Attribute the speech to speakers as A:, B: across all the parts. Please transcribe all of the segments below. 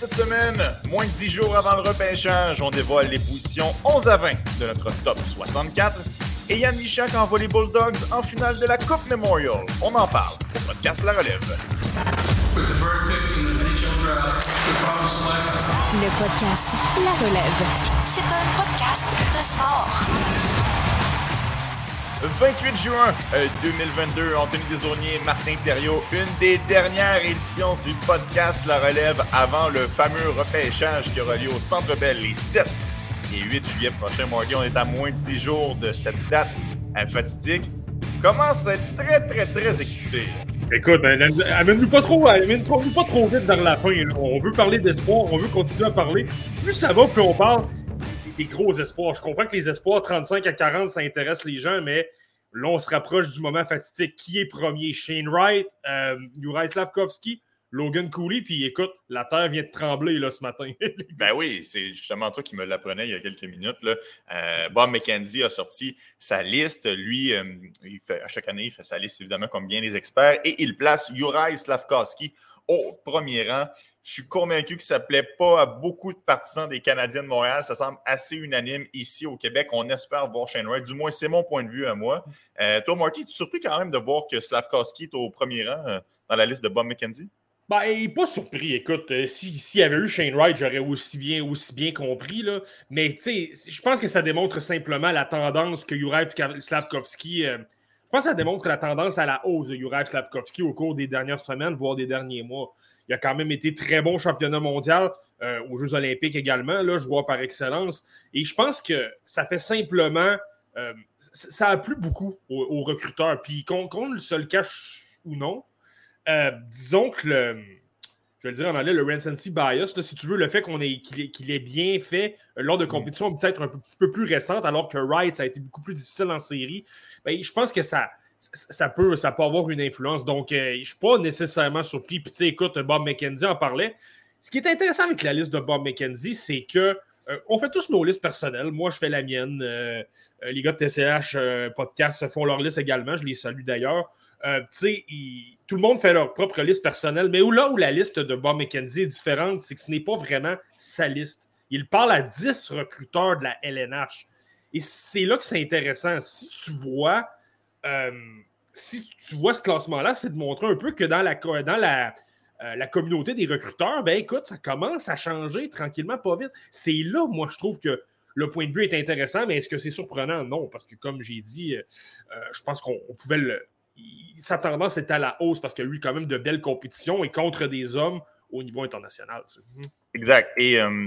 A: Cette semaine, moins de 10 jours avant le repêchage, on dévoile les positions 11 à 20 de notre top 64 et Yann Michak envoie les Bulldogs en finale de la Coupe Memorial. On en parle au podcast La Relève.
B: Le podcast La Relève. C'est un podcast de sport.
A: 28 juin 2022, euh, Anthony Desaulniers, Martin Thériault, une des dernières éditions du podcast La Relève avant le fameux repêchage qui aura lieu au Centre Bell les 7 et 8 juillet prochain. On est à moins de 10 jours de cette date fatidique. Commence à être très, très, très excité?
C: Écoute, amène-nous pas trop, amène pas trop vite vers la fin. On veut parler d'espoir, on veut continuer à parler. Plus ça va, plus on parle gros espoirs. Je comprends que les espoirs 35 à 40, ça intéresse les gens, mais là, on se rapproche du moment fatidique. Qui est premier? Shane Wright, euh, Juraj Slavkovski, Logan Cooley, puis écoute, la terre vient de trembler là, ce matin.
A: ben oui, c'est justement toi qui me l'apprenais il y a quelques minutes. Là. Euh, Bob McKenzie a sorti sa liste. Lui, euh, il fait, à chaque année, il fait sa liste évidemment comme bien les experts et il place Juraj Slavkovski au premier rang. Je suis convaincu que ça ne plaît pas à beaucoup de partisans des Canadiens de Montréal. Ça semble assez unanime ici au Québec. On espère voir Shane Wright. Du moins, c'est mon point de vue à moi. Euh, toi, Marty, tu es surpris quand même de voir que Slavkovski est au premier rang dans la liste de Bob McKenzie?
C: Ben, il pas surpris. Écoute, euh, s'il y avait eu Shane Wright, j'aurais aussi bien, aussi bien compris. Là. Mais je pense que ça démontre simplement la tendance que Slavkovski. Euh, je pense que ça démontre la tendance à la hausse de Juraj Slavkovski au cours des dernières semaines, voire des derniers mois. Il a quand même été très bon championnat mondial, euh, aux Jeux Olympiques également, là, joueur par excellence. Et je pense que ça fait simplement. ça a plu beaucoup aux, recruteurs. Puis qu'on se le cache ou non, euh, disons que le, je vais le dire en anglais, le recency bias, si tu veux, le fait qu'on est, qu'il, est, bien fait euh, lors de mm. compétitions peut-être un petit peu plus récentes, alors que Wright, ça a été beaucoup plus difficile en série, ben, je pense que ça, ça, peut, ça peut avoir une influence. Donc, euh, je ne suis pas nécessairement surpris. Puis, tu sais, écoute, Bob McKenzie en parlait. Ce qui est intéressant avec la liste de Bob McKenzie, c'est que on fait tous nos listes personnelles. Moi, je fais la mienne. les gars de TCH Podcast font leur liste également. Je les salue d'ailleurs. Euh, tout le monde fait leur propre liste personnelle, mais où là où la liste de Bob McKenzie est différente, c'est que ce n'est pas vraiment sa liste. Il parle à 10 recruteurs de la LNH. Et c'est là que c'est intéressant. Si tu vois, euh, si tu vois ce classement-là, c'est de montrer un peu que dans euh, la communauté des recruteurs, ben écoute, ça commence à changer tranquillement, pas vite. C'est là, moi, je trouve que le point de vue est intéressant, mais est-ce que c'est surprenant? Non, parce que comme j'ai dit, je pense qu'on pouvait le, sa tendance est à la hausse parce qu'il y a eu quand même de belles compétitions et contre des hommes au niveau international.
A: Exact. Et euh,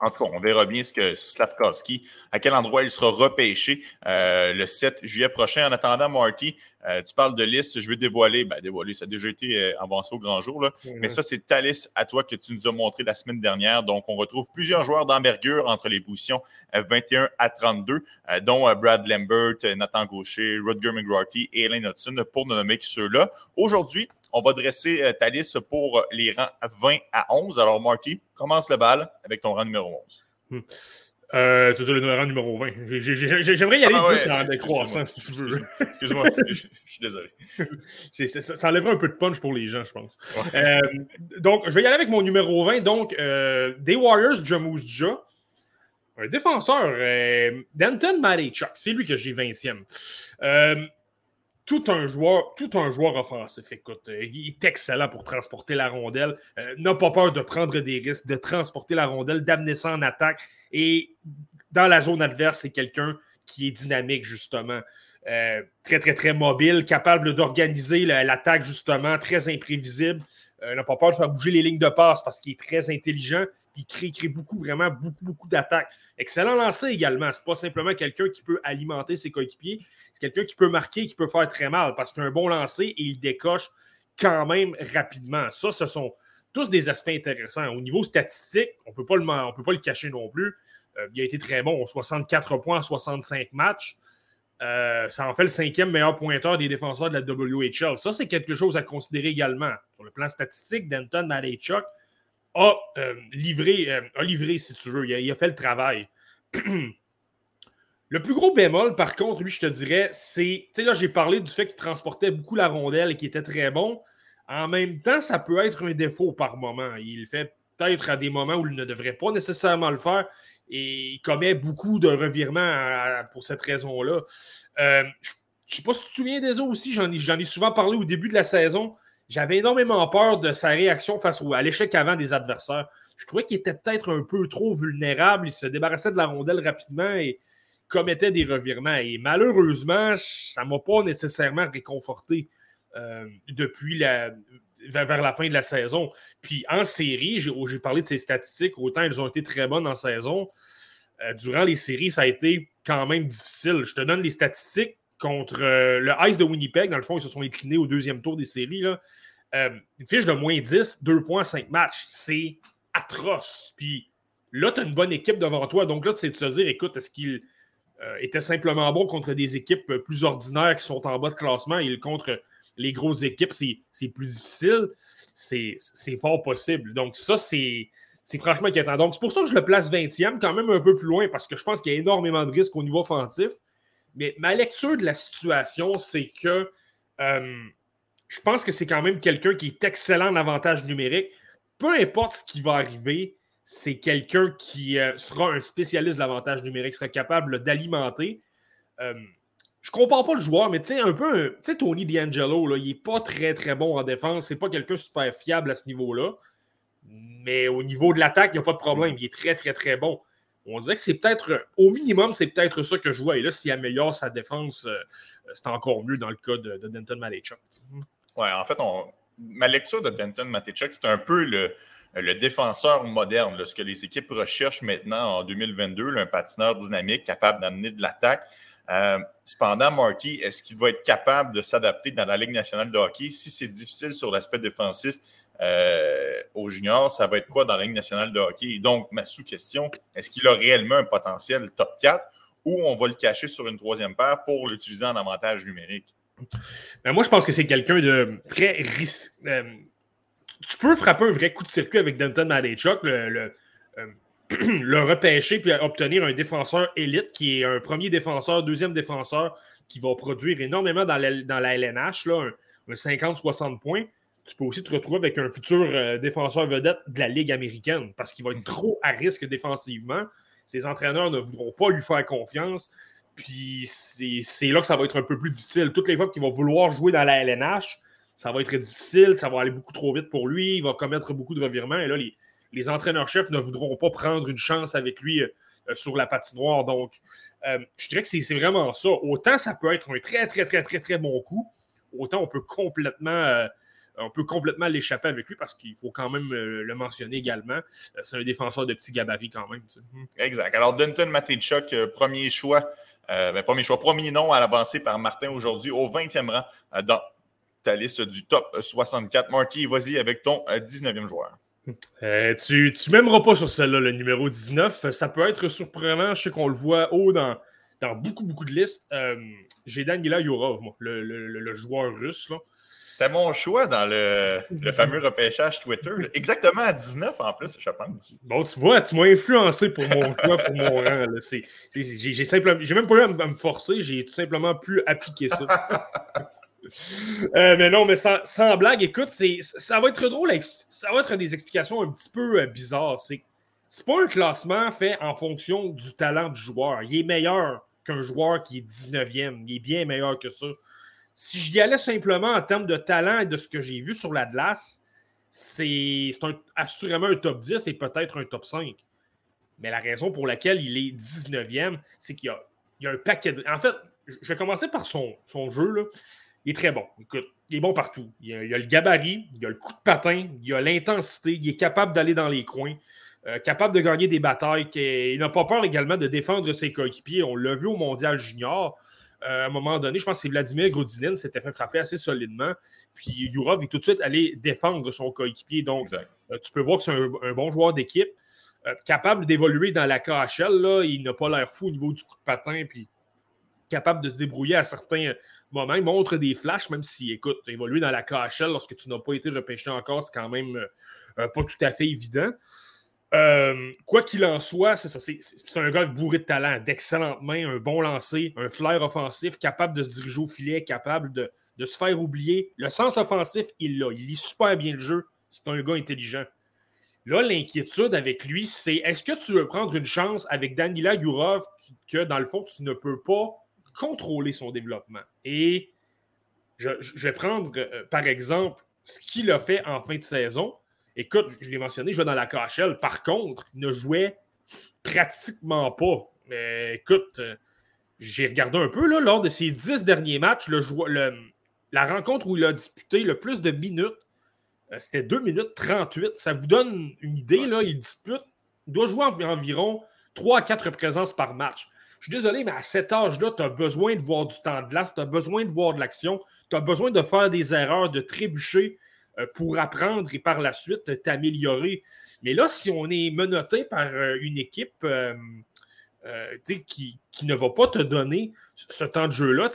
A: en tout cas, on verra bien ce que Slavkovski, à quel endroit il sera repêché euh, le 7 juillet prochain. En attendant, Marty, euh, tu parles de liste, je veux dévoiler, ben dévoiler, ça a déjà été euh, avancé au grand jour, là. Mais ça, c'est ta liste à toi que tu nous as montré la semaine dernière. Donc, on retrouve plusieurs joueurs d'envergure entre les positions 21 à 32, dont Brad Lambert, Nathan Gaucher, Rutger McGrarty et Elaine Hudson, pour ne nommer que ceux-là. Aujourd'hui, on va dresser euh, ta liste pour les rangs 20 à 11. Alors, Marty, commence le bal avec ton rang numéro 11.
C: Hmm. Euh, tu as le rang numéro 20. J'aimerais y aller ah, plus dans la décroissance, si tu veux.
A: Excuse-moi, je suis désolé.
C: Ça, enlèverait un peu de punch pour les gens, je pense. Euh, donc, je vais y aller avec mon numéro 20. Donc, euh, des Warriors, Jamouz Un défenseur, euh, Denton Marichuk. C'est lui que j'ai 20e tout un joueur, tout un joueur offensif. Écoute, euh, il est excellent pour transporter la rondelle. Euh, n'a pas peur de prendre des risques, de transporter la rondelle, d'amener ça en attaque. Et dans la zone adverse, c'est quelqu'un qui est dynamique, justement. Euh, très, très, très mobile, capable d'organiser l'attaque, justement, très imprévisible. n'a pas peur de faire bouger les lignes de passe parce qu'il est très intelligent. Il crée, crée beaucoup, vraiment beaucoup, beaucoup d'attaques. Excellent lancé également. C'est pas simplement quelqu'un qui peut alimenter ses coéquipiers. C'est quelqu'un qui peut marquer, qui peut faire très mal parce que c'est un bon lancé et il décoche quand même rapidement. Ça, ce sont tous des aspects intéressants. Au niveau statistique, on ne peut pas le cacher non plus. Euh, il a été très bon, 64 points en 65 matchs. Euh, ça en fait le cinquième meilleur pointeur des défenseurs de la WHL. Ça, c'est quelque chose à considérer également. Sur le plan statistique, Denton Malechuk a, euh, livré, a livré, si tu veux. il a fait le travail. Le plus gros bémol, par contre, lui, je te dirais, c'est. Tu sais, là, j'ai parlé du fait qu'il transportait beaucoup la rondelle et qu'il était très bon. En même temps, ça peut être un défaut par moment. Il fait peut-être à des moments où il ne devrait pas nécessairement le faire. Et il commet beaucoup de revirements pour cette raison-là. Euh, je ne sais pas si tu te souviens des autres aussi, j'en ai, souvent parlé au début de la saison. J'avais énormément peur de sa réaction face à l'échec avant des adversaires. Je trouvais qu'il était peut-être un peu trop vulnérable. Il se débarrassait de la rondelle rapidement et commettait des revirements. Et malheureusement, ça ne m'a pas nécessairement réconforté euh, depuis la, vers, la fin de la saison. Puis en série, j'ai parlé de ses statistiques, autant elles ont été très bonnes en saison. Euh, durant les séries, ça a été quand même difficile. Je te donne les statistiques contre euh, le Ice de Winnipeg. Dans le fond, ils se sont inclinés au deuxième tour des séries. Euh, une fiche de moins 10, 2,5 matchs. C'est atroce. Puis là, tu as une bonne équipe devant toi. Donc là, tu sais te dire, écoute, est-ce qu'il était simplement bon contre des équipes plus ordinaires qui sont en bas de classement et contre les grosses équipes, c'est plus difficile? C'est fort possible. Donc ça, c'est franchement inquiétant. Donc c'est pour ça que je le place 20e, quand même un peu plus loin, parce que je pense qu'il y a énormément de risques au niveau offensif. Mais ma lecture de la situation, c'est que euh, je pense que c'est quand même quelqu'un qui est excellent en avantage numérique. Peu importe ce qui va arriver, c'est quelqu'un qui euh, sera un spécialiste de l'avantage numérique, sera capable d'alimenter. Euh, je compare pas le joueur, mais tu sais, un peu, tu sais, Tony D'Angelo, il est pas très très bon en défense. C'est pas quelqu'un super fiable à ce niveau-là. Mais au niveau de l'attaque, il n'y a pas de problème. Il est très très très bon on dirait que c'est peut-être, au minimum, c'est peut-être ça que je vois. Et là, s'il améliore sa défense, euh, c'est encore mieux dans le cas de, Denton Matechuk.
A: Oui, en fait, ma lecture de Denton Matechuk, c'est un peu le, défenseur moderne, ce que les équipes recherchent maintenant en 2022, un patineur dynamique capable d'amener de l'attaque. Euh, cependant, Marky, est-ce qu'il va être capable de s'adapter dans la Ligue nationale de hockey? Si c'est difficile sur l'aspect défensif? Euh, aux juniors, ça va être quoi dans la Ligue nationale de hockey? donc, ma sous-question, est-ce qu'il a réellement un potentiel top 4 ou on va le cacher sur une troisième paire pour l'utiliser en avantage numérique?
C: Ben moi, je pense que c'est quelqu'un de très risqué. Euh, tu peux frapper un vrai coup de circuit avec Denton Madechuk, euh, le, repêcher puis obtenir un défenseur élite qui est un premier défenseur, deuxième défenseur qui va produire énormément dans la, dans la LNH, là, un 50-60 points tu peux aussi te retrouver avec un futur euh, défenseur vedette de la Ligue américaine parce qu'il va être trop à risque défensivement. Ses entraîneurs ne voudront pas lui faire confiance. Puis c'est là que ça va être un peu plus difficile. Toutes les fois qu'il va vouloir jouer dans la LNH, ça va être difficile, ça va aller beaucoup trop vite pour lui, il va commettre beaucoup de revirements. Et là, les, entraîneurs-chefs ne voudront pas prendre une chance avec lui euh, sur la patinoire. Donc, euh, je dirais que c'est vraiment ça. Autant ça peut être un très, très, très, très, très bon coup, autant on peut complètement on peut complètement l'échapper avec lui parce qu'il faut quand même euh, le mentionner également. Euh, c'est un défenseur de petit gabarit quand même.
A: Hmm. Exact. Alors, Denton Matejchuk, euh, premier choix, ben, premier choix, premier nom à l'avancée par Martin aujourd'hui au 20e rang dans ta liste du top 64. Marty, vas-y avec ton 19e joueur.
C: tu ne m'aimeras pas sur celle-là, le numéro 19. Ça peut être surprenant. Je sais qu'on le voit haut dans, dans beaucoup, beaucoup de listes. J'ai Daniela Yourov, moi, le, le, joueur russe. Là.
A: C'était mon choix dans le, fameux repêchage Twitter. Exactement à 19 en plus, je pense.
C: Bon, tu vois, tu m'as influencé pour mon choix, pour mon rang. J'ai simplement, j'ai même pas eu à me forcer, j'ai tout simplement pu appliquer ça. Euh, mais non, mais sans, blague, écoute, ça va être drôle, ça va être des explications un petit peu euh, bizarres. C'est c'est pas un classement fait en fonction du talent du joueur. Il est meilleur qu'un joueur qui est 19e. Il est bien meilleur que ça. Si j'y allais simplement en termes de talent et de ce que j'ai vu sur la glace, c'est assurément un top 10 et peut-être un top 5. Mais la raison pour laquelle il est 19e, c'est qu'il y, a, un paquet de. En fait, je vais commencer par son, jeu. Il est très bon. Il est bon partout. Il a, a le gabarit, il a le coup de patin, il a l'intensité, il est capable d'aller dans les coins, euh, capable de gagner des batailles. Il n'a pas peur également de défendre ses coéquipiers. On l'a vu au Mondial Junior. Euh, à un moment donné, je pense que c'est Vladimir Grodinin s'était fait frapper assez solidement. Puis Yurov est tout de suite allé défendre son coéquipier. Donc, euh, tu peux voir que c'est un, bon joueur d'équipe. Euh, capable d'évoluer dans la KHL, là, il n'a pas l'air fou au niveau du coup de patin. Puis capable de se débrouiller à certains moments. Il montre des flashs, même si, écoute, évoluer dans la KHL lorsque tu n'as pas été repêché encore, c'est quand même pas tout à fait évident. Euh, quoi qu'il en soit, c'est un gars bourré de talent, d'excellentes mains, un bon lancer, un flair offensif, capable de se diriger au filet, capable de, se faire oublier. Le sens offensif, il l'a. Il lit super bien le jeu. C'est un gars intelligent. Là, l'inquiétude avec lui, c'est est-ce que tu veux prendre une chance avec Danila Yurov que, dans le fond, tu ne peux pas contrôler son développement? Et je, vais prendre, euh, par exemple, ce qu'il a fait en fin de saison. Écoute, je l'ai mentionné, je vais dans la KHL. Par contre, il ne jouait pratiquement pas. Mais écoute, euh, j'ai regardé un peu là, lors de ses dix derniers matchs, le, la rencontre où il a disputé le plus de minutes, euh, c'était 2 minutes 38. Ça vous donne une idée, là, il dispute, il doit jouer environ 3 à 4 présences par match. Je suis désolé, mais à cet âge-là, tu as besoin de voir du temps de glace, tu as besoin de voir de l'action, tu as besoin de faire des erreurs, de trébucher euh, pour apprendre et par la suite t'améliorer. Mais là, si on est menotté par euh, une équipe qui, ne va pas te donner ce temps de jeu-là,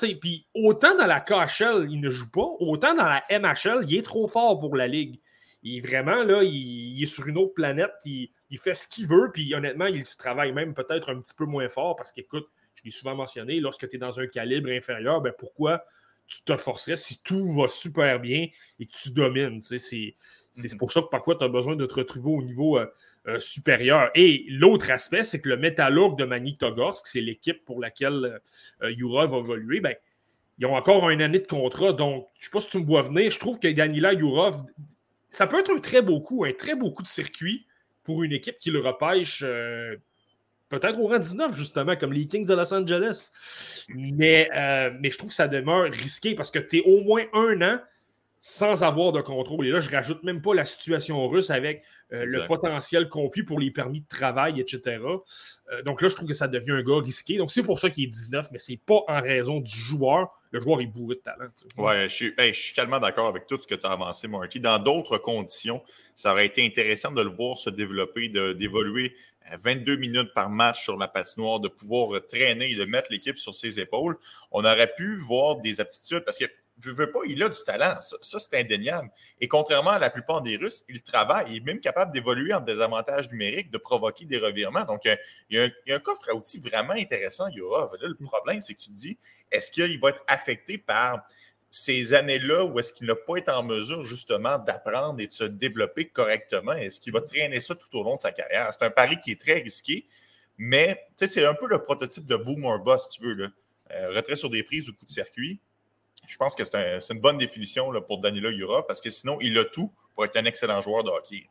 C: autant dans la KHL, il ne joue pas, autant dans la MHL, il est trop fort pour la Ligue. Il vraiment là, il, est sur une autre planète, il, fait ce qu'il veut, puis honnêtement, il travaille même peut-être un petit peu moins fort parce qu'écoute, je l'ai souvent mentionné, lorsque tu es dans un calibre inférieur, ben pourquoi tu te forcerais si tout va super bien et que tu domines? C'est mm-hmm. pour ça que parfois tu as besoin de te retrouver au niveau euh, euh, supérieur. Et l'autre aspect, c'est que le Métallurg de Magnitogorsk, c'est l'équipe pour laquelle euh, Yura va évoluer, ben, ils ont encore une année de contrat. Donc, je ne sais pas si tu me vois venir. Je trouve que Danila Yurov, ça peut être un très beau coup, un très beau coup de circuit pour une équipe qui le repêche euh, peut-être au rang 19, justement, comme les Kings de Los Angeles. Mais, mais je trouve que ça demeure risqué parce que tu es au moins un an sans avoir de contrôle. Et là, je rajoute même pas la situation russe avec euh, le potentiel conflit pour les permis de travail, etc. Euh, donc là, je trouve que ça devient un gars risqué. Donc c'est pour ça qu'il est 19, mais c'est pas en raison du joueur. Le joueur est bourré de talent.
A: Je suis, je suis tellement d'accord avec tout ce que tu as avancé, Marky. Dans d'autres conditions, ça aurait été intéressant de le voir se développer, d'évoluer 22 minutes par match sur la patinoire, de pouvoir traîner et de mettre l'équipe sur ses épaules. On aurait pu voir des aptitudes parce que veux, pas, il a du talent. Ça, c'est indéniable. Et contrairement à la plupart des Russes, il travaille. Il est même capable d'évoluer en désavantage numérique, de provoquer des revirements. Donc, euh, il y a un, coffre à outils vraiment intéressant, Yura. Là, le problème, c'est que tu te dis, est-ce qu'il va être affecté par ces années-là où est-ce qu'il n'a pas été en mesure justement d'apprendre et de se développer correctement? Est-ce qu'il va traîner ça tout au long de sa carrière? C'est un pari qui est très risqué, mais c'est un peu le prototype de boomer boss, si tu veux. Là. Euh, retrait sur des prises ou coup de circuit je pense que c'est une bonne définition pour Danilo Yura parce que sinon, il a tout pour être un excellent joueur de hockey.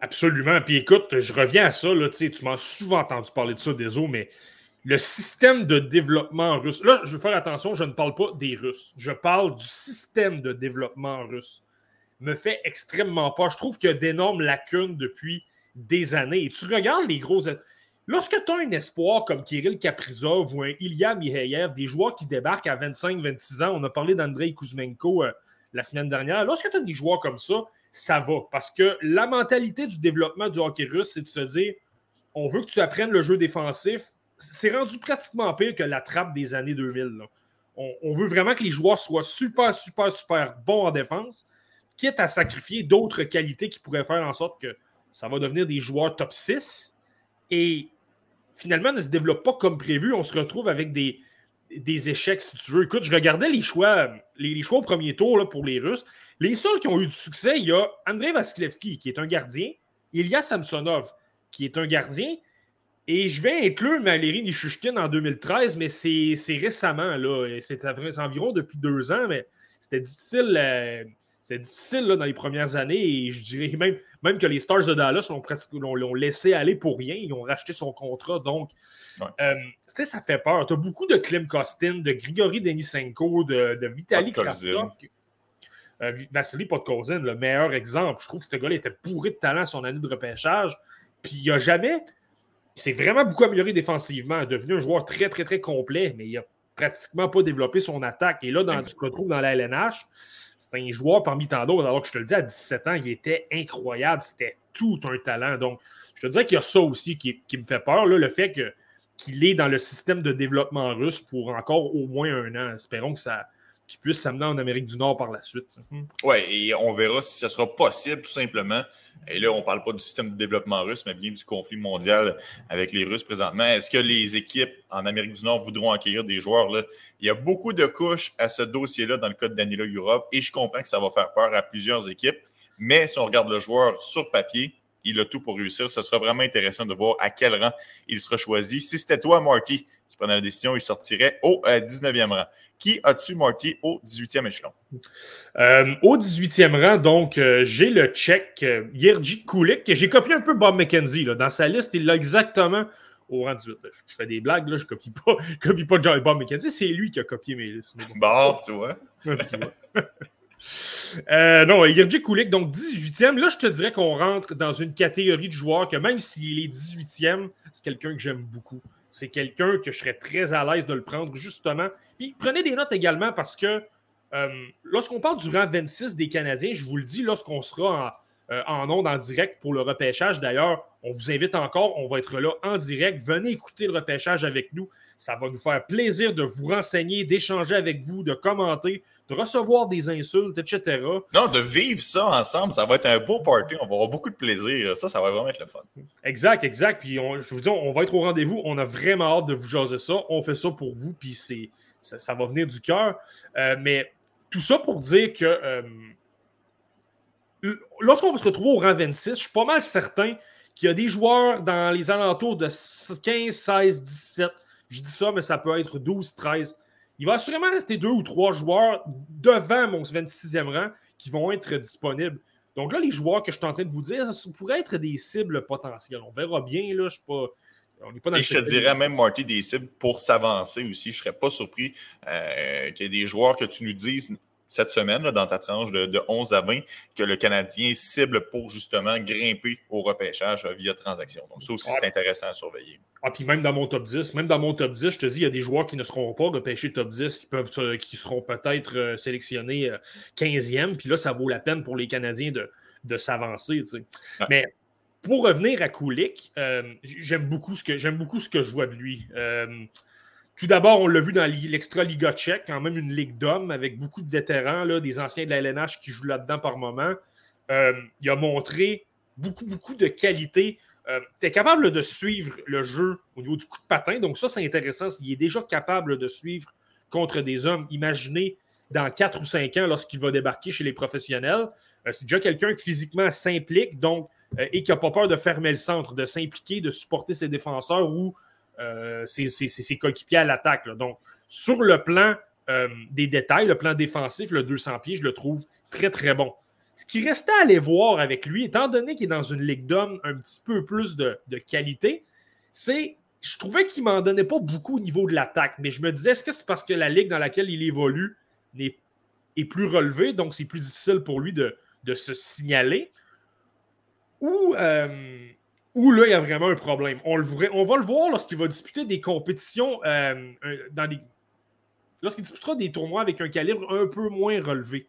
C: Absolument. Puis écoute, je reviens à ça. Là, tu m'as souvent entendu parler de ça, Désolé, mais le système de développement russe. Là, je veux faire attention, je ne parle pas des Russes. Je parle du système de développement russe. Me fait extrêmement peur. Je trouve qu'il y a d'énormes lacunes depuis des années. Et tu regardes les gros. Lorsque tu as un espoir comme Kirill Kaprizov ou un Ilya Mihayev, des joueurs qui débarquent à 25-26 ans, on a parlé d'Andrei Kuzmenko euh, la semaine dernière, lorsque tu as des joueurs comme ça, ça va. Parce que la mentalité du développement du hockey russe, c'est de se dire on veut que tu apprennes le jeu défensif. C'est rendu pratiquement pire que la trappe des années 2000. On, veut vraiment que les joueurs soient super, super, super bons en défense, quitte à sacrifier d'autres qualités qui pourraient faire en sorte que ça va devenir des joueurs top 6. Et finalement ne se développe pas comme prévu. On se retrouve avec des, des échecs, si tu veux. Écoute, je regardais les choix, les, choix au premier tour là, pour les Russes. Les seuls qui ont eu du succès, il y a Andrei Vasilevski, qui est un gardien, il y a Samsonov, qui est un gardien, et je vais inclure Valérie Nishushkin en 2013, mais c'est récemment, là. C'est environ depuis deux ans, mais c'était difficile. Euh, c'est difficile dans les premières années et je dirais même, même que les Stars de Dallas l'ont laissé aller pour rien. Ils ont racheté son contrat. Donc, euh, ça fait peur. Tu as beaucoup de Klim Kostin, de Grigory Denisenko, de, de Vitaly Kravtsov. Euh, Vassili Podkozin, le meilleur exemple. Je trouve que ce gars-là était bourré de talent son année de repêchage. Puis il n'a jamais. Il s'est vraiment beaucoup amélioré défensivement. Il est devenu un joueur très, très, très complet, mais il n'a pratiquement pas développé son attaque. Et là, dans, tu te retrouves dans la LNH. C'est un joueur parmi tant d'autres, alors que je te le dis, à 17 ans, il était incroyable. C'était tout un talent. Donc, je te dirais qu'il y a ça aussi qui, me fait peur, le fait qu'il est dans le système de développement russe pour encore au moins un an. Espérons que ça, qu'il puisse s'amener en Amérique du Nord par la suite.
A: Oui, et on verra si ce sera possible, tout simplement. Et là, on ne parle pas du système de développement russe, mais bien du conflit mondial avec les Russes présentement. Est-ce que les équipes en Amérique du Nord voudront acquérir des joueurs? Il y a beaucoup de couches à ce dossier-là dans le cas de Danilo Europe, et je comprends que ça va faire peur à plusieurs équipes. Mais si on regarde le joueur sur papier, il a tout pour réussir. Ce sera vraiment intéressant de voir à quel rang il sera choisi. Si c'était toi, Marty, qui prenait la décision, il sortirait au 19e rang. Qui as-tu, Marty, au 18e échelon?
C: Euh, au 18e rang, donc, euh, j'ai le Tchèque euh, Yerji Kulik. J'ai copié un peu Bob McKenzie. Là. Dans sa liste, il l'a exactement au rang 18. Je, fais des blagues, là, je copie pas, copie pas Bob McKenzie. C'est lui qui a copié mes listes.
A: Bon, tu vois.
C: non, Yerji Kulik, donc 18e. Là, je te dirais qu'on rentre dans une catégorie de joueurs que même s'il est 18e, c'est quelqu'un que j'aime beaucoup. C'est quelqu'un que je serais très à l'aise de le prendre, justement. Puis prenez des notes également parce que euh, lorsqu'on parle du rang 26 des Canadiens, je vous le dis, lorsqu'on sera en, euh, en en direct pour le repêchage, d'ailleurs, on vous invite encore, on va être là en direct. Venez écouter le repêchage avec nous. Ça va nous faire plaisir de vous renseigner, d'échanger avec vous, de commenter, de recevoir des insultes, etc.
A: Non, de vivre ça ensemble, ça va être un beau party. On va avoir beaucoup de plaisir. Ça, ça va vraiment être le fun.
C: Exact, exact. Puis je vous dis, on va être au rendez-vous. On a vraiment hâte de vous jaser ça. On fait ça pour vous, puis c'est, ça, va venir du cœur. Euh, mais tout ça pour dire que euh, lorsqu'on va se retrouver au rang 26, je suis pas mal certain qu'il y a des joueurs dans les alentours de 15, 16, 17 je dis ça, mais ça peut être 12, 13. Il va assurément rester deux ou trois joueurs devant mon 26e rang qui vont être disponibles. Donc là, les joueurs que je suis en train de vous dire, ça pourrait être des cibles potentielles. On verra bien, là, je suis pas.
A: On pas dans Et je te dirais même, Marty, des cibles pour s'avancer aussi. Je ne serais pas surpris euh, qu'il y ait des joueurs que tu nous dises cette semaine, dans ta tranche de, 11 à 20, que le Canadien cible pour justement grimper au repêchage euh, via transaction. Donc, ça aussi, c'est intéressant à surveiller.
C: Ah, puis même dans mon top 10, même dans mon top 10, je te dis, il y a des joueurs qui ne seront pas repêchés top 10, qui, peuvent, qui seront peut-être euh, sélectionnés 15e. Euh, puis là, ça vaut la peine pour les Canadiens de, s'avancer. Mais pour revenir à Kulik, j'aime beaucoup, ce que, beaucoup ce que je vois de lui. Tout d'abord, on l'a vu dans l'extra Liga tchèque, quand même une ligue d'hommes avec beaucoup de vétérans, des anciens de la LNH qui jouent là-dedans par moment. Euh, il a montré beaucoup, beaucoup de qualité. Euh, capable de suivre le jeu au niveau du coup de patin, donc ça, c'est intéressant. Il est déjà capable de suivre contre des hommes. Imaginez dans 4 ou 5 ans lorsqu'il va débarquer chez les professionnels. Euh, c'est déjà quelqu'un qui physiquement s'implique donc, et qui n'a pas peur de fermer le centre, de s'impliquer, de supporter ses défenseurs ou euh, ses, coéquipiers à l'attaque. Donc, sur le plan euh, des détails, le plan défensif, le 200 pieds, je le trouve très, très bon. Ce qui restait à aller voir avec lui, étant donné qu'il est dans une ligue d'hommes un petit peu plus de, qualité, c'est je trouvais qu'il m'en donnait pas beaucoup au niveau de l'attaque, mais je me disais, est-ce que c'est parce que la ligue dans laquelle il évolue est, est plus relevée, donc c'est plus difficile pour lui de, se signaler, ou, euh, où là, il y a vraiment un problème. On, le, on va le voir lorsqu'il va disputer des compétitions euh, dans des. Lorsqu'il disputera des tournois avec un calibre un peu moins relevé.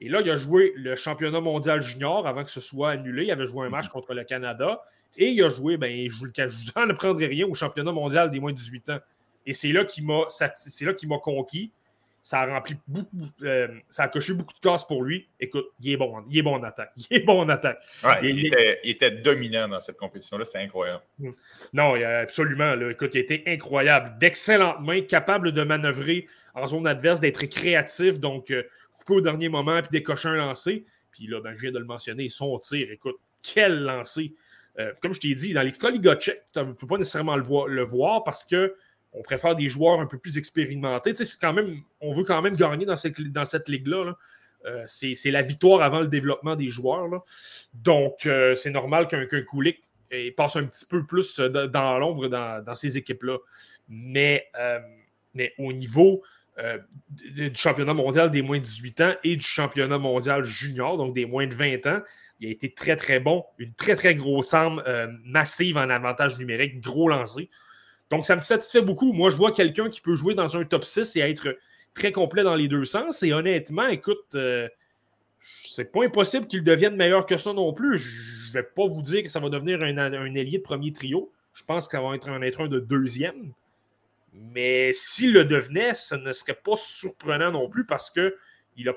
C: Et là, il a joué le championnat mondial junior avant que ce soit annulé. Il avait joué un match mhm. contre le Canada. Et il a joué, ben, je vous le cache, je vous en prendrai rien au championnat mondial des moins de 18 ans. Et c'est là qu'il m'a conquis ça a rempli beaucoup, euh, ça a coché beaucoup de cases pour lui. Écoute, il est bon, il est bon en attaque. Il est bon en attaque.
A: il, était, dominant dans cette compétition-là, c'était incroyable. Hmm.
C: Non, absolument. écoute, il était incroyable. D'excellentes mains, capable de manœuvrer en zone adverse, d'être créatif, donc euh, couper au dernier moment puis décocher un lancer. Puis là, ben, je viens de le mentionner, son tir, écoute, quel lancer. Euh, comme je t'ai dit, dans l'extra Liga Tchèque, tu ne peux pas nécessairement le le voir parce que on préfère des joueurs un peu plus expérimentés. quand même, on veut quand même gagner dans cette, ligue-là. Euh, c'est la victoire avant le développement des joueurs. Donc, euh, c'est normal qu'un qu Kulik passe un petit peu plus euh, dans l'ombre dans, ces équipes-là. Mais, mais au niveau du championnat mondial des moins de 18 ans et du championnat mondial junior, donc des moins de 20 ans, il a été très, très bon. Une très, très grosse arme massive en avantage numérique, gros lancé. Donc, ça me satisfait beaucoup. Moi, je vois quelqu'un qui peut jouer dans un top 6 et être très complet dans les deux sens. Et honnêtement, écoute, euh, c'est pas impossible qu'il devienne meilleur que ça non plus. Je vais pas vous dire que ça va devenir un, un ailier de premier trio. Je pense qu'il va être un être un de deuxième. Mais s'il le devenait, ce ne serait pas surprenant non plus parce qu'il a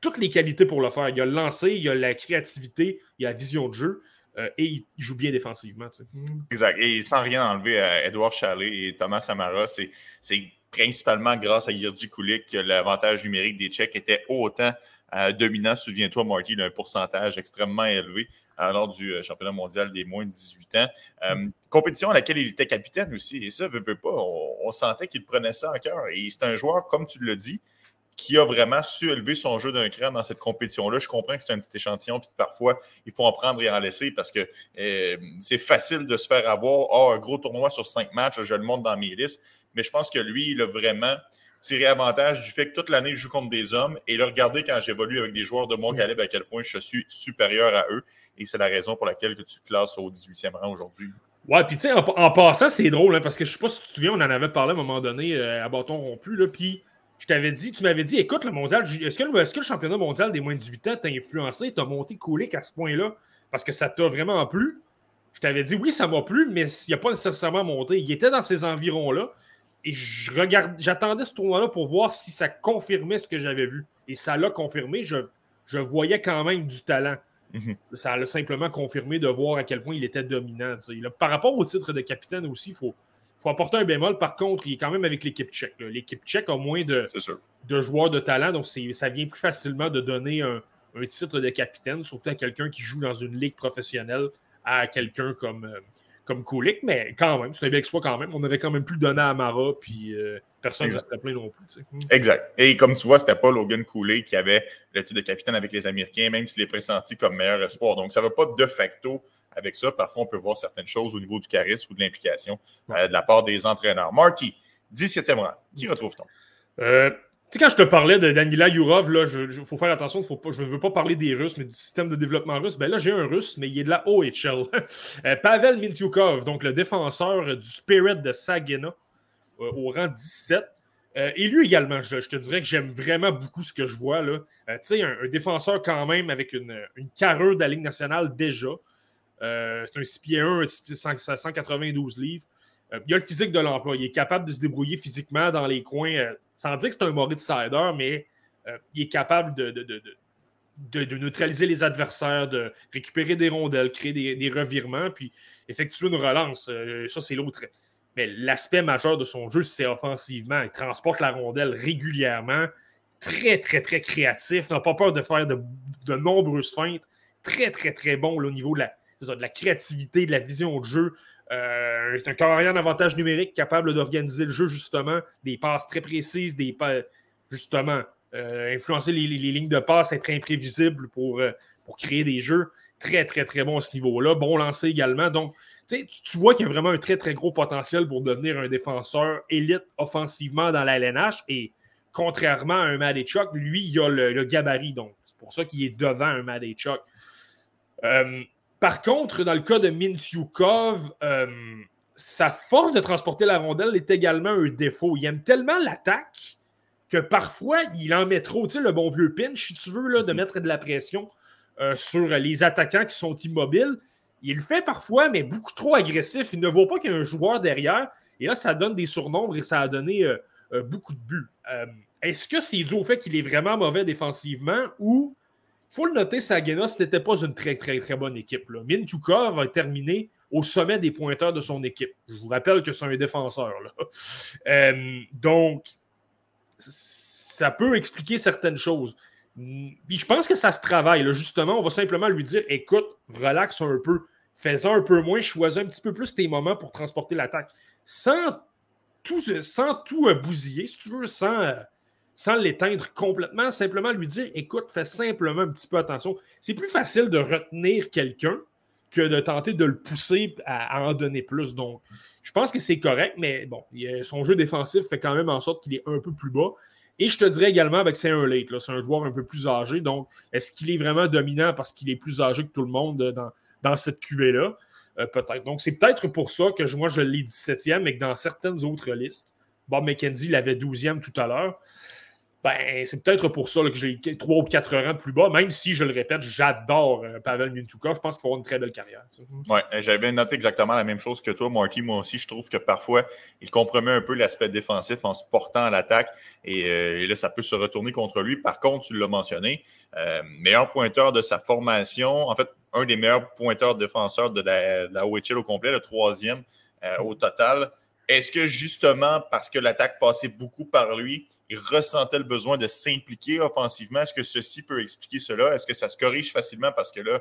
C: toutes les qualités pour le faire. Il a le lancer, il a la créativité, il a la vision de jeu. Euh, et il joue bien défensivement.
A: Exact. Et sans rien enlever à Edouard Chalet et Thomas Samara, c'est principalement grâce à Yerji Kulik que l'avantage numérique des Tchèques était autant dominant. Souviens-toi, Marty, il a un pourcentage extrêmement élevé lors du championnat mondial des moins de 18 ans. compétition à laquelle il était capitaine aussi. Et ça, veut, veut pas, on, sentait qu'il prenait ça à cœur. Et c'est un joueur, comme tu l'as dit, qui a vraiment su élever son jeu d'un cran dans cette compétition-là. Je comprends que c'est un petit échantillon, puis parfois, il faut en prendre et en laisser parce que euh, c'est facile de se faire avoir. Oh, un gros tournoi sur cinq matchs, je le montre dans mes listes. Mais je pense que lui, il a vraiment tiré avantage du fait que toute l'année, je joue contre des hommes. Et le regarder quand j'évolue avec des joueurs de mon calibre, à quel point je suis supérieur à eux. Et c'est la raison pour laquelle que tu classes au 18e rang aujourd'hui.
C: Ouais, puis tu sais, en, passant, c'est drôle, hein, parce que je sais pas si tu te souviens, on en avait parlé à un moment donné euh, à bâton rompu, là, puis je t'avais dit, tu m'avais dit, écoute, le mondial, est-ce que, est que, le championnat mondial des moins de 18 ans t'a influencé, t'a monté Koulik à ce point-là, parce que ça t'a vraiment plu? Je t'avais dit, oui, ça m'a plu, mais il n'a pas nécessairement monté. Il était dans ces environs-là. Et je regarde, j'attendais ce tournoi-là pour voir si ça confirmait ce que j'avais vu. Et ça l'a confirmé. Je, je voyais quand même du talent. Mhm. Ça l'a simplement confirmé de voir à quel point il était dominant. par rapport au titre de capitaine aussi, il faut, faut apporter un bémol. Par contre, il est quand même avec l'équipe tchèque. L'équipe tchèque a moins de, de, joueurs de talent, donc ça vient plus facilement de donner un, titre de capitaine, surtout à quelqu'un qui joue dans une ligue professionnelle, à quelqu'un comme, euh, comme Kulik. Mais quand même, c'est un bel exploit quand même. On aurait quand même pu le donner à Mara, puis euh, personne ne serait plein non plus.
A: Hmm. Exact. Et comme tu vois, c'était pas Logan Cooley qui avait le titre de capitaine avec les Américains, même s'il est pressenti comme meilleur espoir. Donc, ça ne va pas de facto avec ça. Parfois, on peut voir certaines choses au niveau du charisme ou de l'implication euh, de la part des entraîneurs. Marty, 17e rang, qui retrouve-t-on?
C: Euh, tu sais, quand je te parlais de Danila Yurov, il faut faire attention, faut pas, je ne veux pas parler des Russes, mais du système de développement russe. Ben là, j'ai un Russe, mais il est de la OHL. Euh, Pavel Mintyukov, donc le défenseur du Spirit de Sagina, au rang 17. et lui également, je, te dirais que j'aime vraiment beaucoup ce que je vois. là. tu sais, un, défenseur quand même avec une, une carrure de la Ligue nationale déjà. Euh, c'est un 6 pieds 1, 192 livres. Euh, il a le physique de l'emploi. Il est capable de se débrouiller physiquement dans les coins, euh, sans dire que c'est un Moritz Sider, mais il est capable de, de, neutraliser les adversaires, de récupérer des rondelles, créer des, revirements, puis effectuer une relance. ça, c'est l'autre. Mais l'aspect majeur de son jeu, c'est offensivement. Il transporte la rondelle régulièrement. Très, très, très créatif. N'a pas peur de faire de, nombreuses feintes. Très, très, très bon au niveau de la, de la créativité, de la vision de jeu. Euh, c'est un carrière d'avantage numérique capable d'organiser le jeu, justement, des passes très précises, des justement, euh, influencer les, lignes de passe, être imprévisible pour, euh, pour créer des jeux. Très, très, très bon à ce niveau-là. Bon lancé également. Donc, tu vois qu'il y a vraiment un très, très gros potentiel pour devenir un défenseur élite offensivement dans la LNH. Et contrairement à un Madechuk, lui, il a le, gabarit. Donc, c'est pour ça qu'il est devant un Madechuk. Euh, par contre, dans le cas de Mintyukov, euh, sa force de transporter la rondelle est également un défaut. Il aime tellement l'attaque que parfois, il en met trop. Tu sais, le bon vieux pinch, si tu veux, là, de mettre de la pression euh, sur les attaquants qui sont immobiles. Il le fait parfois, mais beaucoup trop agressif. Il ne voit pas qu'il y a un joueur derrière. Et là, ça donne des surnombres et ça a donné euh, beaucoup de buts. Est-ce que c'est dû au fait qu'il est vraiment mauvais défensivement ou faut le noter, Sagena, ce n'était pas une très, très, très bonne équipe. Là. Mintukov a terminé au sommet des pointeurs de son équipe. Je vous rappelle que c'est un défenseur. Euh, donc, ça peut expliquer certaines choses. Puis je pense que ça se travaille. Justement, on va simplement lui dire écoute, relaxe un peu, fais-en un peu moins, choisis un petit peu plus tes moments pour transporter l'attaque. Sans tout, sans tout euh, bousiller, si tu veux, sans euh, sans l'éteindre complètement, simplement lui dire écoute, fais simplement un petit peu attention. C'est plus facile de retenir quelqu'un que de tenter de le pousser à, en donner plus. Donc, je pense que c'est correct, mais bon, son jeu défensif fait quand même en sorte qu'il est un peu plus bas. Et je te dirais également que c'est un late, c'est un joueur un peu plus âgé. Donc, est-ce qu'il est vraiment dominant parce qu'il est plus âgé que tout le monde dans, dans cette QV-là? Euh, peut-être. Donc, c'est peut-être pour ça que moi, je l'ai 17e, mais que dans certaines autres listes, Bob McKenzie l'avait 12e tout à l'heure ben, c'est peut-être pour ça que j'ai 3 ou 4 rangs plus bas, même si, je le répète, j'adore euh, Pavel Mintukov. Je pense qu'il va avoir une très belle carrière.
A: Oui, j'avais noté exactement la même chose que toi, Marty. Moi aussi, je trouve que parfois, il compromet un peu l'aspect défensif en se portant à l'attaque. Et, euh, là, ça peut se retourner contre lui. Par contre, tu l'as mentionné, euh, meilleur pointeur de sa formation, en fait, un des meilleurs pointeurs défenseurs de la, de au complet, le troisième au total. Est-ce que justement, parce que l'attaque passait beaucoup par lui, ressentait le besoin de s'impliquer offensivement. Est-ce que ceci peut expliquer cela? Est-ce que ça se corrige facilement parce que là,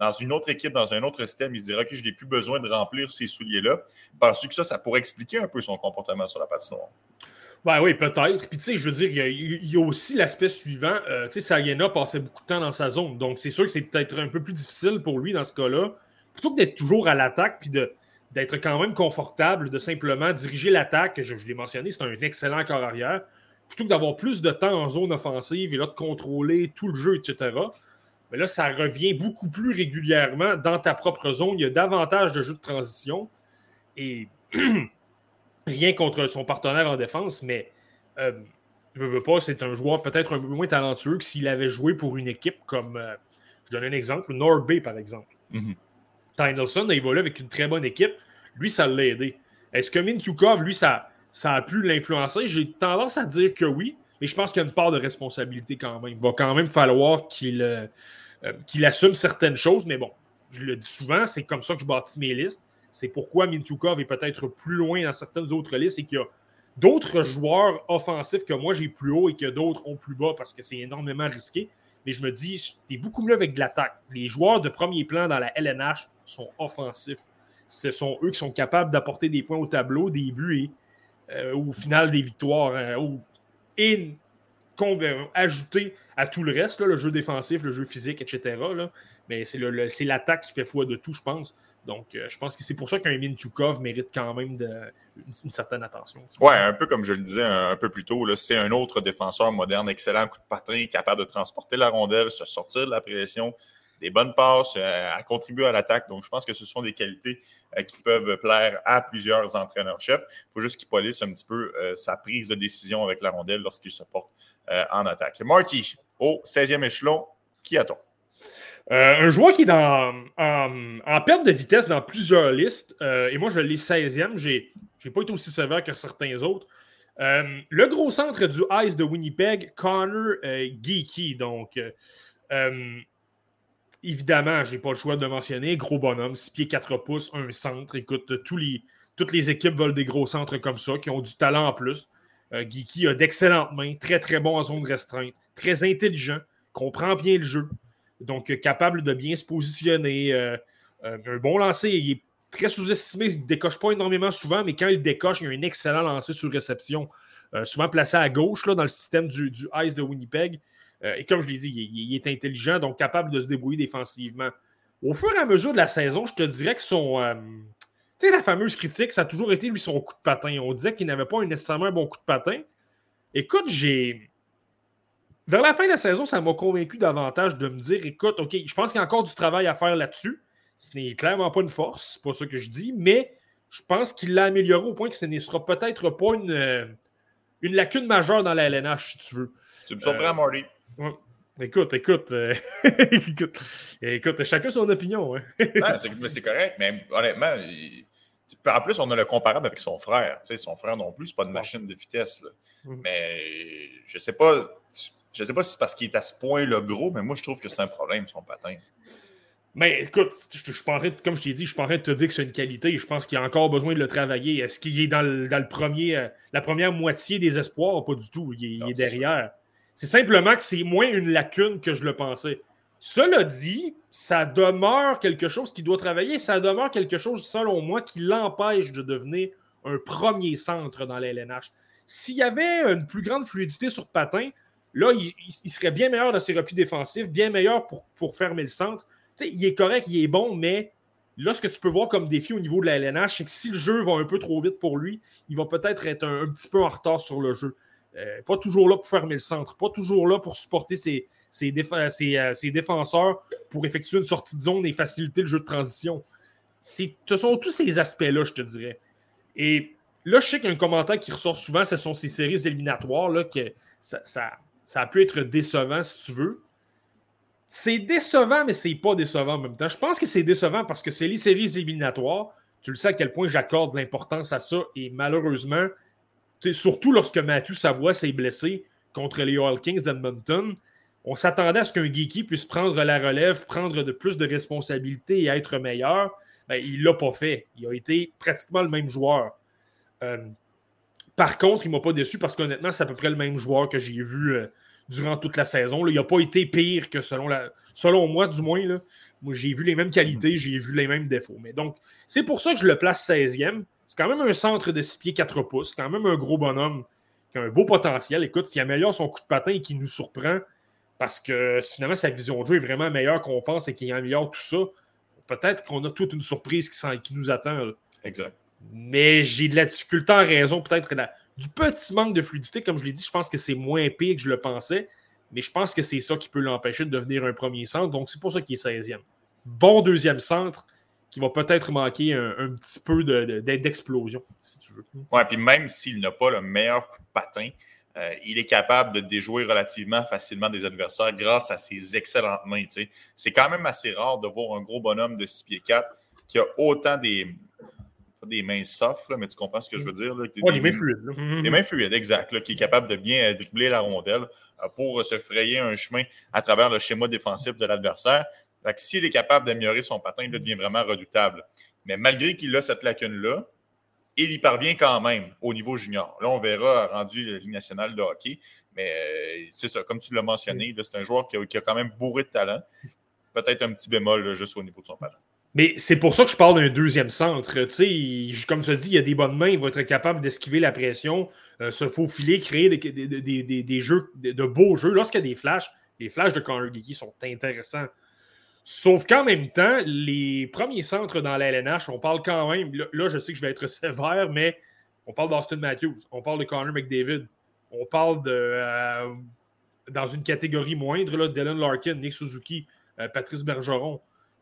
A: dans une autre équipe, dans un autre système, il se dira que je n'ai plus besoin de remplir ces souliers-là. Penses-tu que ça, ça pourrait expliquer un peu son comportement sur la patinoire?
C: Ben oui, peut-être. Puis tu sais, je veux dire, il y, a, aussi l'aspect suivant. Euh, tu sais, Sayena passait beaucoup de temps dans sa zone. Donc c'est sûr que c'est peut-être un peu plus difficile pour lui dans ce cas-là. Plutôt que d'être toujours à l'attaque puis d'être quand même confortable, de simplement diriger l'attaque, je l'ai mentionné, c'est un excellent corps arrière. Plutôt que d'avoir plus de temps en zone offensive et là de contrôler tout le jeu, etc. Mais là, ça revient beaucoup plus régulièrement dans ta propre zone. Il y a davantage de jeux de transition. Et rien contre son partenaire en défense, mais euh, je veux pas, c'est un joueur peut-être un peu moins talentueux que s'il avait joué pour une équipe comme, euh, je donne un exemple, Bay, par exemple. Mm -hmm. a évolué avec une très bonne équipe. Lui, ça l'a aidé. Est-ce que Mintukov, lui, ça, ça a pu l'influencer? J'ai tendance à dire que oui, mais je pense qu'il y a une part de responsabilité quand même. Il va quand même falloir qu'il euh, qu'il assume certaines choses, mais bon, je le dis souvent, c'est comme ça que je bâtis mes listes. C'est pourquoi Mintukov est peut-être plus loin dans certaines autres listes et qu'il y a d'autres joueurs offensifs que moi j'ai plus haut et que d'autres ont plus bas parce que c'est énormément risqué. Mais je me dis, tu es beaucoup mieux avec de l'attaque. Les joueurs de premier plan dans la LNH sont offensifs. Ce sont eux qui sont capables d'apporter des points au tableau, des buts et euh, au final des victoires. Et ajouter à tout le reste, le jeu défensif, le jeu physique, etc. Mais c'est l'attaque qui fait foi de tout, je pense. Donc, euh, je pense que c'est pour ça qu'un Mintukov mérite quand même de, une, certaine attention.
A: Oui, un peu comme je le disais un, peu plus tôt, c'est un autre défenseur moderne, excellent coup de patin, capable de transporter la rondelle, se sortir de la pression, des bonnes passes, euh, à contribuer à l'attaque. Donc, je pense que ce sont des qualités euh, qui peuvent plaire à plusieurs entraîneurs-chefs. Il faut juste qu'il polisse un petit peu sa prise de décision avec la rondelle lorsqu'il se porte en attaque. Marty, au 16e échelon, qui a-t-on?
C: Euh, un joueur qui est en, perte de vitesse dans plusieurs listes, euh, et moi je l'ai 16e, j'ai n'ai pas été aussi sévère que certains autres. Euh, le gros centre du Ice de Winnipeg, Connor Geeky. Donc, évidemment, je n'ai pas le choix de le mentionner. Gros bonhomme, 6 pieds 4 pouces, un centre. Écoute, tous les, toutes les équipes veulent des gros centres comme ça, qui ont du talent en plus. Geeky a d'excellentes mains, très très bon en zone restreinte, très intelligent, comprend bien le jeu. Donc, euh, capable de bien se positionner. Euh, euh, un bon lancer, il est très sous-estimé. Il ne décoche pas énormément souvent, mais quand il décoche, il a un excellent lancer sur réception. souvent placé à gauche là, dans le système du, du Ice de Winnipeg. Et comme je l'ai dit, il, est intelligent, donc capable de se débrouiller défensivement. Au fur et à mesure de la saison, je te dirais que son. tu sais, la fameuse critique, ça a toujours été lui son coup de patin. On disait qu'il n'avait pas nécessairement un bon coup de patin. Écoute, j'ai. Vers la fin de la saison, ça m'a convaincu davantage de me dire écoute, OK, je pense qu'il y a encore du travail à faire là-dessus. Ce n'est clairement pas une force, c'est pas ça que je dis, mais je pense qu'il l'a amélioré au point que ce ne sera peut-être pas une, euh, une lacune majeure dans la LNH, si tu veux.
A: Tu me surprends, euh, Marty.
C: Écoute, écoute, euh, écoute, chacun son opinion. Hein.
A: c'est correct, mais honnêtement, en plus, on a le comparable avec son frère. son frère non plus, c'est pas une machine de vitesse. Mm. Mais je sais pas je ne sais pas si c'est parce qu'il est à ce point-là gros, mais moi, je trouve que c'est un problème, son patin.
C: Mais écoute, je, je comme je t'ai dit, je suis pas en train de te dire que c'est une qualité. Je pense qu'il a encore besoin de le travailler. Est-ce qu'il est dans, le, premier, euh, la première moitié des espoirs? Pas du tout. Il est, derrière. C'est simplement que c'est moins une lacune que je le pensais. Cela dit, ça demeure quelque chose qui doit travailler. Ça demeure quelque chose, selon moi, qui l'empêche de devenir un premier centre dans la. S'il y avait une plus grande fluidité sur patin, Là, il, serait bien meilleur dans ses replis défensifs, bien meilleur pour, pour fermer le centre. il est correct, il est bon, mais là, ce que tu peux voir comme défi au niveau de la LNH, c'est que si le jeu va un peu trop vite pour lui, il va peut-être être un, petit peu en retard sur le jeu. Euh, pas toujours là pour fermer le centre, pas toujours là pour supporter ses, euh, ses, défenseurs pour effectuer une sortie de zone et faciliter le jeu de transition. Ce sont tous ces aspects-là, je te dirais. Et là, je sais qu'un commentaire qui ressort souvent, ce sont ces séries éliminatoires, que ça, ça a pu être décevant si tu veux. C'est décevant, mais c'est pas décevant en même temps. Je pense que c'est décevant parce que c'est les séries éliminatoires. Tu le sais à quel point j'accorde l'importance à ça. Et malheureusement, surtout lorsque Matthew Savoie s'est blessé contre les All Kings d'Edmonton, on s'attendait à ce qu'un Geeky puisse prendre la relève, prendre de plus de responsabilités et être meilleur. Ben, il ne l'a pas fait. Il a été pratiquement le même joueur. Euh, Par contre, il ne m'a pas déçu parce qu'honnêtement, c'est à peu près le même joueur que j'ai vu euh, durant toute la saison. Il n'a pas été pire que selon, moi, du moins. Moi, j'ai vu les mêmes qualités, j'ai vu les mêmes défauts. Mais donc, c'est pour ça que je le place 16e. C'est quand même un centre de 6 pieds 4 pouces, quand même un gros bonhomme qui a un beau potentiel. Écoute, s'il améliore son coup de patin et qu'il nous surprend, parce que finalement, sa vision de jeu est vraiment meilleure qu'on pense et qu'il améliore tout ça, peut-être qu'on a toute une surprise qui, nous attend.
A: Exact.
C: Mais j'ai de la difficulté en raison peut-être du petit manque de fluidité. Comme je l'ai dit, je pense que c'est moins pire que je le pensais. Mais je pense que c'est ça qui peut l'empêcher de devenir un premier centre. Donc, c'est pour ça qu'il est 16e. Bon deuxième centre, qui va peut-être manquer un, petit peu d'explosion, si tu veux.
A: Ouais, puis même s'il n'a pas le meilleur coup de patin, euh, il est capable de déjouer relativement facilement des adversaires grâce à ses excellentes mains. C'est quand même assez rare de voir un gros bonhomme de 6 pieds 4 qui a autant des, des mains soft, mais tu comprends ce que je veux dire.
C: des, mains fluides.
A: Mhm. Des mains fluides, exact, qui est capable de bien dribbler la rondelle euh, pour se frayer un chemin à travers le schéma défensif de l'adversaire. S'il est capable d'améliorer son patin, il devient vraiment redoutable. Mais malgré qu'il a cette lacune-là, il y parvient quand même au niveau junior. Là, on verra rendu la Ligue nationale de hockey. Mais euh, c'est ça, comme tu l'as mentionné, c'est un joueur qui a, quand même bourré de talent. Peut-être un petit bémol juste au niveau de son patin.
C: Mais c'est pour ça que je parle d'un deuxième centre. comme tu as dit, il y a des bonnes mains, il va être capable d'esquiver la pression, euh, se faufiler, créer des, jeux, de, beaux jeux. Lorsqu'il y a des flashs, les flashs de Connor sont intéressants. Sauf qu'en même temps, les premiers centres dans la LNH, on parle quand même, là, je sais que je vais être sévère, mais on parle d'Austin Matthews, on parle de Connor McDavid, on parle de, euh, dans une catégorie moindre, là, Dylan Larkin, Nick Suzuki, euh, Patrice Bergeron.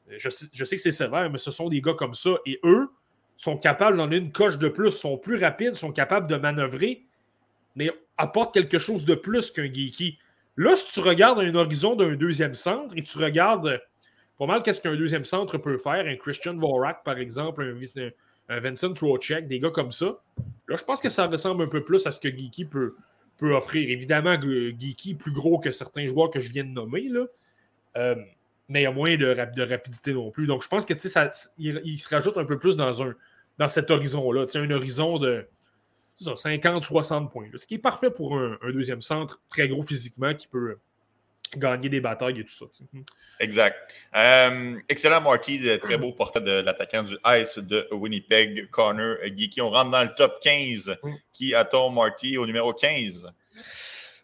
C: Je, je sais que c'est sévère, mais ce sont des gars comme ça. Et eux sont capables d'en une coche de plus, sont plus rapides, sont capables de manœuvrer, mais apportent quelque chose de plus qu'un geeky. Là, si tu regardes un horizon d'un deuxième centre et tu regardes pas mal qu'est-ce qu'un deuxième centre peut faire. Un Christian Vorak, par exemple, un, Vincent Trocek, des gars comme ça. Là, je pense que ça ressemble un peu plus à ce que Geeky peut, peut offrir. Évidemment, Geeky plus gros que certains joueurs que je viens de nommer, là. Euh, mais il y a moins de, de, rapidité non plus. Donc, je pense que ça, il, se rajoute un peu plus dans, un, dans cet horizon-là. Un horizon de 50-60 points. ce qui est parfait pour un, deuxième centre très gros physiquement qui peut, gagner des batailles et tout ça. Hmm.
A: Exact. Euh, excellent, Marty. Très beau portrait de l'attaquant du Ice de Winnipeg, Connor Geeky. On rentre dans le top 15. Hmm. Qui a-t-on, Marty, au numéro 15?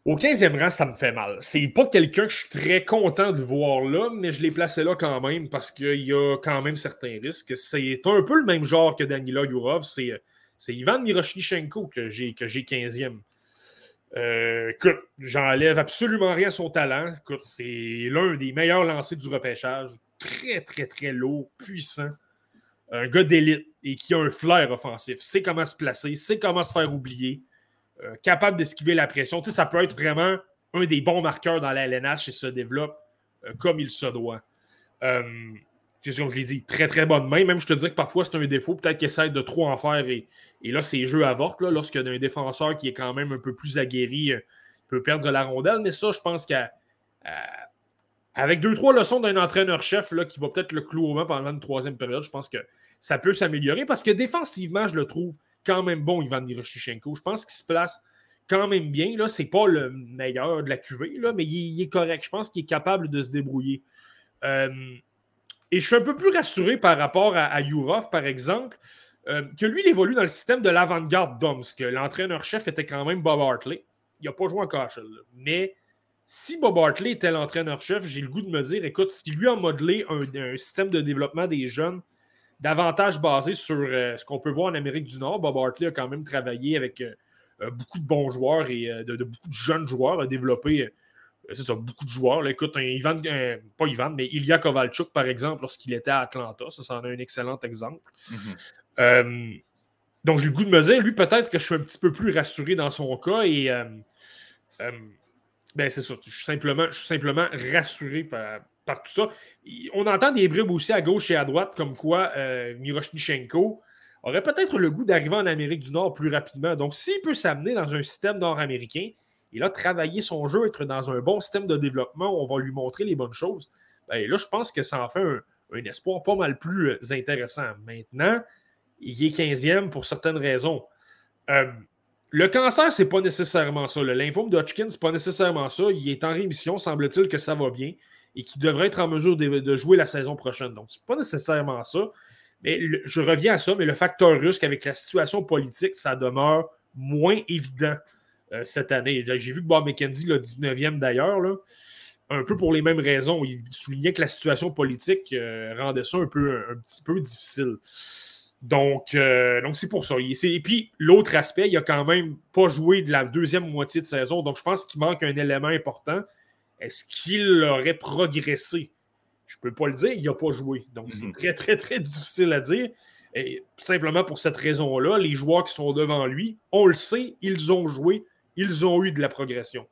C: Au 15e rang, ça me fait mal. C'est pas quelqu'un que je suis très content de voir là, mais je l'ai placé là quand même parce qu'il y a quand même certains risques. C'est un peu le même genre que Danila Yurov. C'est Ivan Miroshnichenko que j'ai 15e. Euh, écoute, j'enlève absolument rien à son talent. Écoute, c'est l'un des meilleurs lancers du repêchage. Très, très, très lourd, puissant. Un gars d'élite et qui a un flair offensif. Sait comment se placer, sait comment se faire oublier. Euh, capable d'esquiver la pression. Tu sais, ça peut être vraiment un des bons marqueurs dans la LNH et se développe euh, comme il se doit. Je l'ai dit, très très bonne main. Même je te dis que parfois c'est un défaut, peut-être qu'il essaie de trop en faire et, et là, ces jeux avortent. Là, lorsqu'il y a un défenseur qui est quand même un peu plus aguerri, euh, peut perdre la rondelle. Mais ça, je pense qu'avec deux, trois leçons d'un entraîneur-chef qui va peut-être le clouer au pendant une troisième période, je pense que ça peut s'améliorer parce que défensivement, je le trouve quand même bon, Ivan Miroshichenko. Je pense qu'il se place quand même bien. Ce n'est pas le meilleur de la QV, là, mais il, est correct. Je pense qu'il est capable de se débrouiller. Euh, et je suis un peu plus rassuré par rapport à, à Yurov, par exemple. Euh, que lui, il évolue dans le système de l'avant-garde d'Oms, que l'entraîneur-chef était quand même Bob Hartley. Il n'a pas joué en KHL. Mais si Bob Hartley était l'entraîneur-chef, j'ai le goût de me dire, écoute, si lui a modelé un, système de développement des jeunes davantage basé sur euh, ce qu'on peut voir en Amérique du Nord, Bob Hartley a quand même travaillé avec euh, beaucoup de bons joueurs et de, beaucoup de jeunes joueurs, a développé c'est ça, beaucoup de joueurs. écoute, un Ivan, pas Ivan, mais Ilya Kovalchuk, par exemple, lorsqu'il était à Atlanta, ça, c'en est un excellent exemple. Mm-hmm. Euh, donc, j'ai le goût de me dire, lui, peut-être que je suis un petit peu plus rassuré dans son cas et. Euh, euh, ben, c'est ça. Je suis simplement, je suis simplement rassuré par, tout ça. On entend des bribes aussi à gauche et à droite, comme quoi Miroshnichenko aurait peut-être le goût d'arriver en Amérique du Nord plus rapidement. Donc, s'il peut s'amener dans un système nord-américain, et là, travailler son jeu, être dans un bon système de développement, on va lui montrer les bonnes choses. Ben, là, je pense que ça en fait un, espoir pas mal plus intéressant. Maintenant, il est 15e pour certaines raisons. Euh, Le cancer, c'est pas nécessairement ça. Le lymphome d'Hodgkin, c'est pas nécessairement ça. Il est en rémission, semble-t-il que ça va bien et qu'il devrait être en mesure de, jouer la saison prochaine. Donc, c'est pas nécessairement ça. Mais je reviens à ça, mais le facteur russe avec la situation politique, ça demeure moins évident euh, cette année. J'ai vu que Bob McKenzie, le 19e d'ailleurs, un peu pour les mêmes raisons. Il soulignait que la situation politique euh, rendait ça un, peu, un petit peu difficile. Donc, euh, donc c'est pour ça. Et puis, l'autre aspect, il a quand même pas joué de la deuxième moitié de saison. Donc, je pense qu'il manque un élément important. Est-ce qu'il aurait progressé? Je ne peux pas le dire, il n'a pas joué. Donc, c'est mhm. très, très, très difficile à dire. Et simplement pour cette raison-là, les joueurs qui sont devant lui, on le sait, ils ont joué, ils ont eu de la progression.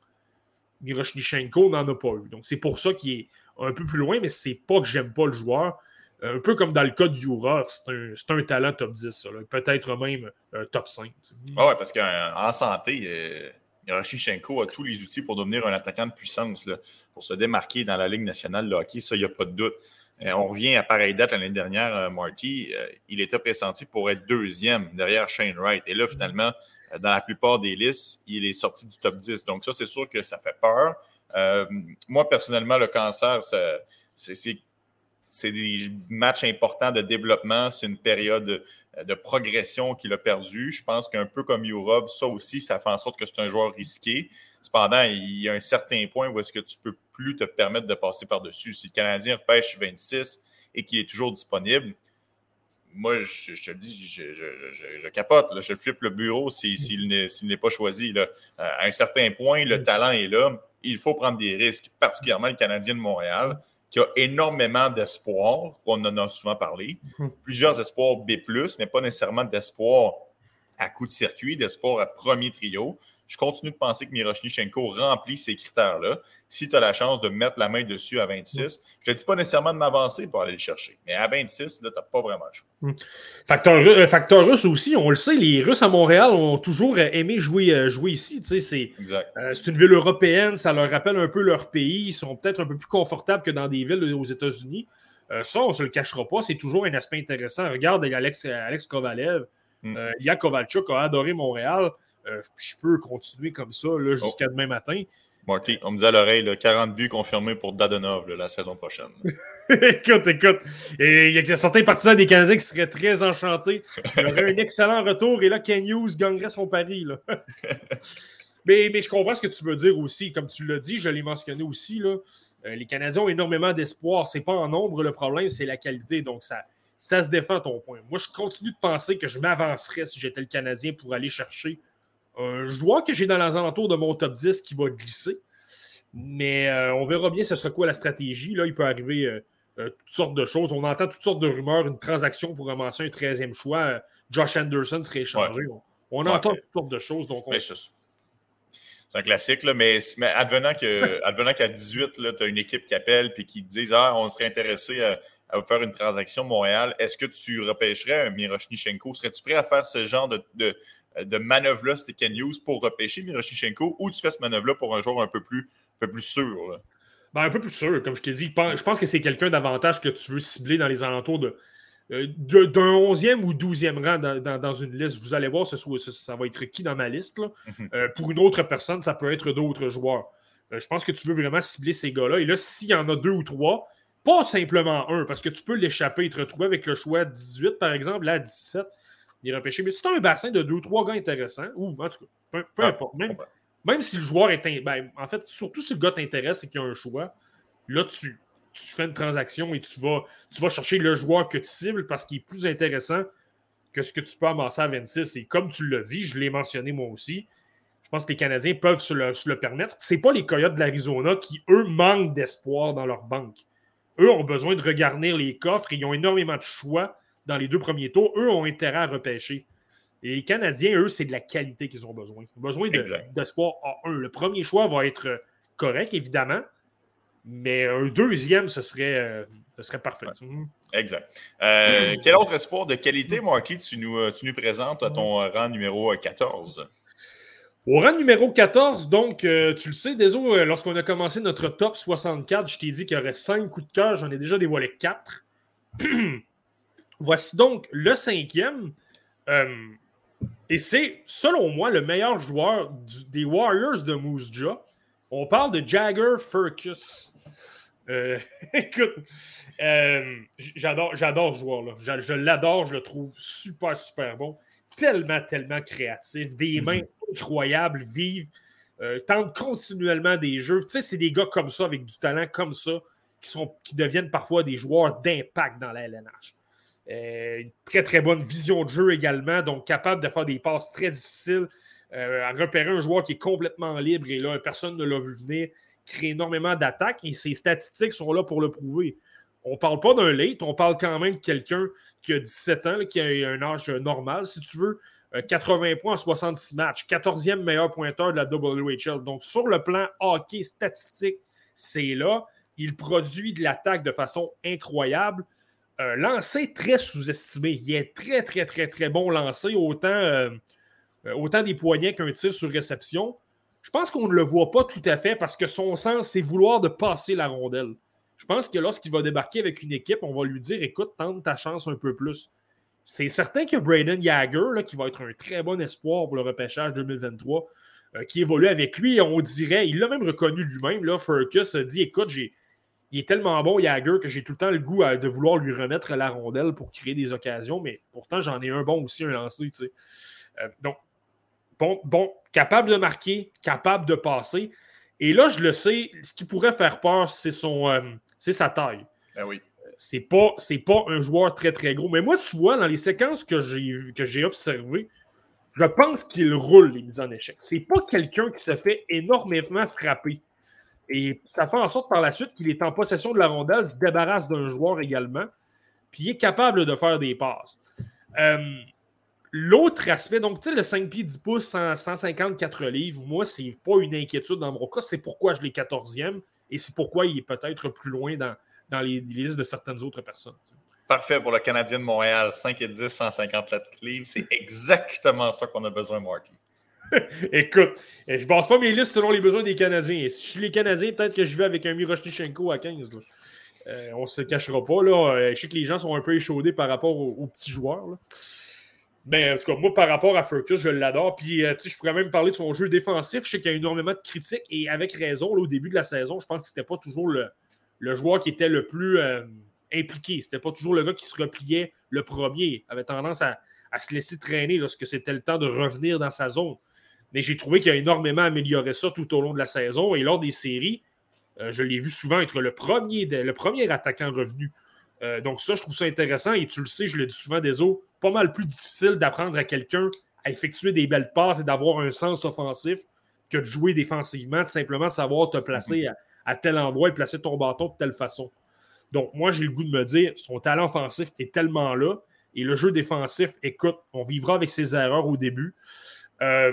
C: Miroshnichenko n'en a pas eu. Donc, c'est pour ça qu'il est un peu plus loin, mais c'est pas que j'aime pas le joueur un peu comme dans le cas de Yurov, c'est un, talent top 10, peut-être même euh, top 5.
A: Ah ouais, parce qu'en santé, euh, Hiroshichenko a tous les outils pour devenir un attaquant de puissance, pour se démarquer dans la Ligue nationale de hockey, ça, il n'y a pas de doute. Euh, on revient à pareille date l'année dernière, Marty, il était pressenti pour être deuxième derrière Shane Wright. Et là, finalement, dans la plupart des listes, il est sorti du top 10. Donc ça, c'est sûr que ça fait peur. moi, personnellement, le cancer, c'est des matchs importants de développement. C'est une période de, progression qu'il a perdu. Je pense qu'un peu comme Yurov, ça aussi, ça fait en sorte que c'est un joueur risqué. Cependant, il y a un certain point où est-ce que tu ne peux plus te permettre de passer par-dessus. Si le Canadien repêche 26 et qu'il est toujours disponible, moi, je, te dis, je, capote. Je flippe le bureau s'il n'est pas choisi. Là. À un certain point, le talent est là. Il faut prendre des risques, particulièrement le Canadien de Montréal qui a énormément d'espoir, on en a souvent parlé. Mhm. Plusieurs espoirs B, mais pas nécessairement d'espoir à coup de circuit, d'espoir à premier trio. Je continue de penser que Miroshnichenko remplit ces critères-là. Si tu as la chance de mettre la main dessus à 26, je ne dis pas nécessairement de m'avancer pour aller le chercher, mais à 26, là, tu n'as pas vraiment le choix.
C: Hmm. Euh, facteur, russe aussi, on le sait, les Russes à Montréal ont toujours aimé jouer, euh, jouer ici. C'est euh, une ville européenne, ça leur rappelle un peu leur pays. Ils sont peut-être un peu plus confortables que dans des villes aux États-Unis. ça, on ne se le cachera pas, c'est toujours un aspect intéressant. Regarde Alex, Alex Kovalev. Mm. Kovalchuk a adoré Montréal. Euh, je peux continuer comme ça jusqu'à oh. demain matin.
A: Marty, on me dit à l'oreille 40 buts confirmés pour Dadonov la saison prochaine.
C: écoute, écoute. il y a certains partisans des Canadiens qui seraient très enchantés. Il y aurait un excellent retour et là, Ken Hughes gagnerait son pari. mais, mais je comprends ce que tu veux dire aussi. Comme tu l'as dit, je l'ai mentionné aussi. Là, euh, les Canadiens ont énormément d'espoir. Ce n'est pas en nombre le problème, c'est la qualité. Donc, ça, ça se défend ton point. Moi, je continue de penser que je m'avancerais si j'étais le Canadien pour aller chercher un joueur que j'ai dans les alentours de mon top 10 qui va glisser. Mais euh, on verra bien ce sera quoi la stratégie. Là, il peut arriver euh, euh, toutes sortes de choses. On entend toutes sortes de rumeurs, une transaction pour ramasser un 13e choix. Josh Anderson serait échangé. On, entend toutes sortes de choses. Donc
A: C'est un classique, là, mais, advenant qu'à 18, tu as une équipe qui appelle et qui te dit Ah, on serait intéressé à, faire une transaction Montréal, est-ce que tu repêcherais un Miroshnichenko? Serais-tu prêt à faire ce genre de, de manœuvre-là, c'était Ken Hughes pour repêcher Miroshichenko ou tu fais ce manœuvre-là pour un joueur un peu plus, un peu plus sûr?
C: Ben, un peu plus sûr, comme je t'ai dit. Je pense que c'est quelqu'un davantage que tu veux cibler dans les alentours de euh, d'un 11e ou 12e rang dans, une liste. Vous allez voir, ce, ça va être qui dans ma liste. Mhm. Euh, pour une autre personne, ça peut être d'autres joueurs. je pense que tu veux vraiment cibler ces gars-là. Et là, s'il y en a deux ou trois, pas simplement un, parce que tu peux l'échapper et te retrouver avec le choix 18, par exemple, là, à 17 il repêché. Mais c'est un bassin de deux ou trois gars intéressants, ou en tout cas, peu, importe, même, si le joueur est. Ben, en fait, surtout si le gars t'intéresse et qu'il y a un choix, là, tu, tu fais une transaction et tu vas, tu vas chercher le joueur que tu cibles parce qu'il est plus intéressant que ce que tu peux amasser à 26. Et comme tu l'as dit, je l'ai mentionné moi aussi, je pense que les Canadiens peuvent se le, se le permettre. Ce pas les Coyotes de l'Arizona qui, eux, manquent d'espoir dans leur banque. Eux ont besoin de regarnir les coffres et ils ont énormément de choix dans les deux premiers tours, eux ont intérêt à repêcher. Et les Canadiens, eux, c'est de la qualité qu'ils ont besoin. Ils ont besoin d'espoir A1. Le premier choix va être correct, évidemment, mais un deuxième, ce serait, euh, ce serait parfait.
A: Exact. Euh, quel autre espoir de qualité, Marky, tu nous, euh, tu nous présentes à ton rang numéro 14?
C: Au rang numéro 14, donc, tu le sais, désolé, lorsqu'on a commencé notre top 64, je t'ai dit qu'il y aurait 5 coups de cœur, j'en ai déjà dévoilé 4. Voici donc le cinquième. Euh, Et c'est, selon moi, le meilleur joueur des Warriors de Moose Jaw. On parle de Jagger Furcus. Euh, écoute, euh, j'adore, j'adore ce joueur-là. Je, l'adore, je le trouve super, super bon. Tellement, tellement créatif. Des mhm. mains incroyables, vives. Euh, tente continuellement des jeux. Tu sais, c'est des gars comme ça, avec du talent comme ça, qui, sont, qui deviennent parfois des joueurs d'impact dans la LNH. Euh, une très, très bonne vision de jeu également, donc capable de faire des passes très difficiles, à repérer un joueur qui est complètement libre et là, personne ne l'a vu venir crée énormément d'attaques et ses statistiques sont là pour le prouver. On ne parle pas d'un late, on parle quand même de quelqu'un qui a 17 ans, qui a un âge normal, si tu veux. 80 euh, points en 66 matchs, 14e meilleur pointeur de la WHL. Donc, sur le plan hockey statistique, c'est là. Il produit de l'attaque de façon incroyable. Euh, lancé très sous-estimé. Il est très, très, très, très bon lancé, autant, euh, autant des poignets qu'un tir sur réception. Je pense qu'on ne le voit pas tout à fait parce que son sens, c'est vouloir de passer la rondelle. Je pense que lorsqu'il va débarquer avec une équipe, on va lui dire écoute, tente ta chance un peu plus. C'est certain que Braden Jagger, qui va être un très bon espoir pour le repêchage 2023, euh, qui évolue avec lui, on dirait, il l'a même reconnu lui-même. Furcus a dit écoute, j'ai, il est tellement bon, Jagger, que j'ai tout le temps le goût de vouloir lui remettre la rondelle pour créer des occasions, mais pourtant, j'en ai un bon aussi, un lancé. Euh, donc, bon, bon, capable de marquer, capable de passer. Et là, je le sais, ce qui pourrait faire peur, c'est son euh, c'est sa taille.
A: Ben oui.
C: C'est pas, pas un joueur très très gros. Mais moi, tu vois, dans les séquences que j'ai, que j'ai observées, je pense qu'il roule les mises en échec. C'est pas quelqu'un qui se fait énormément frapper. Et ça fait en sorte par la suite qu'il est en possession de la rondelle, se débarrasse d'un joueur également, puis il est capable de faire des passes. Euh, L'autre aspect, donc, tu sais, le 5 pieds 10 pouces, 154 livres, moi, c'est pas une inquiétude dans mon cas. C'est pourquoi je l'ai 14e et c'est pourquoi il est peut-être plus loin dans, dans les, listes de certaines autres personnes.
A: Parfait pour le Canadien de Montréal. 5 et 10, 154 livres. C'est exactement ça qu'on a besoin, Marky.
C: Écoute, je ne base pas mes listes selon les besoins des Canadiens. Si je suis les Canadiens, peut-être que je vais avec un Miroshnichenko à 15. Euh, on ne se cachera pas. Là. Euh, je sais que les gens sont un peu échaudés par rapport aux, petits joueurs. Là. Ben, en tout cas, moi, par rapport à Furcus, je l'adore. Puis, euh, je pourrais même parler de son jeu défensif. Je sais qu'il y a énormément de critiques et avec raison. au début de la saison, je pense que c'était pas toujours le, joueur qui était le plus euh, impliqué. C'était pas toujours le gars qui se repliait le premier. avait tendance à se laisser traîner lorsque c'était le temps de revenir dans sa zone. Mais j'ai trouvé qu'il a énormément amélioré ça tout au long de la saison. Et lors des séries, euh, je l'ai vu souvent être le premier, le premier attaquant revenu. donc, ça, je trouve ça intéressant. Et tu le sais, je le dis souvent des autres pas mal plus difficile d'apprendre à quelqu'un à effectuer des belles passes et d'avoir un sens offensif que de jouer défensivement, de simplement savoir te placer mhm. à, tel endroit et placer ton bâton de telle façon. Donc, moi, j'ai le goût de me dire, son talent offensif est tellement là et le jeu défensif, écoute, on vivra avec ses erreurs au début. Euh,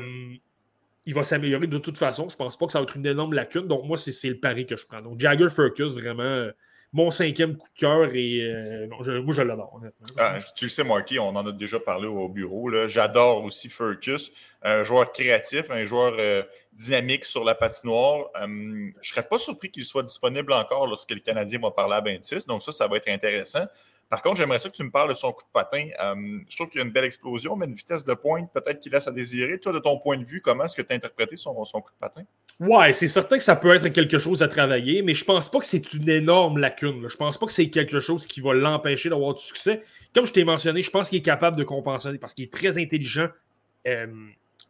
C: il va s'améliorer de toute façon. Je pense pas que ça va être une énorme lacune. Donc, moi, c'est le pari que je prends. Donc, Jagger Furcus, vraiment, euh, mon cinquième coup de cœur et euh, moi je l'adore.
A: Ah, tu le sais, Marky, on en a déjà parlé au bureau. J'adore aussi Furcus, un joueur créatif, un joueur euh, dynamique sur la patinoire. Euh, je ne serais pas surpris qu'il soit disponible encore lorsque le Canadien va parler à Bentis, donc ça, ça va être intéressant. Par contre, j'aimerais ça que tu me parles de son coup de patin. Euh, je trouve qu'il y a une belle explosion, mais une vitesse de pointe peut-être qu'il laisse à désirer. Toi, de ton point de vue, comment est-ce que tu as interprété son, coup de patin?
C: Ouais, c'est certain que ça peut être quelque chose à travailler, mais je pense pas que c'est une énorme lacune. Je pense pas que c'est quelque chose qui va l'empêcher d'avoir du succès. Comme je t'ai mentionné, je pense qu'il est capable de compenser parce qu'il est très intelligent, euh,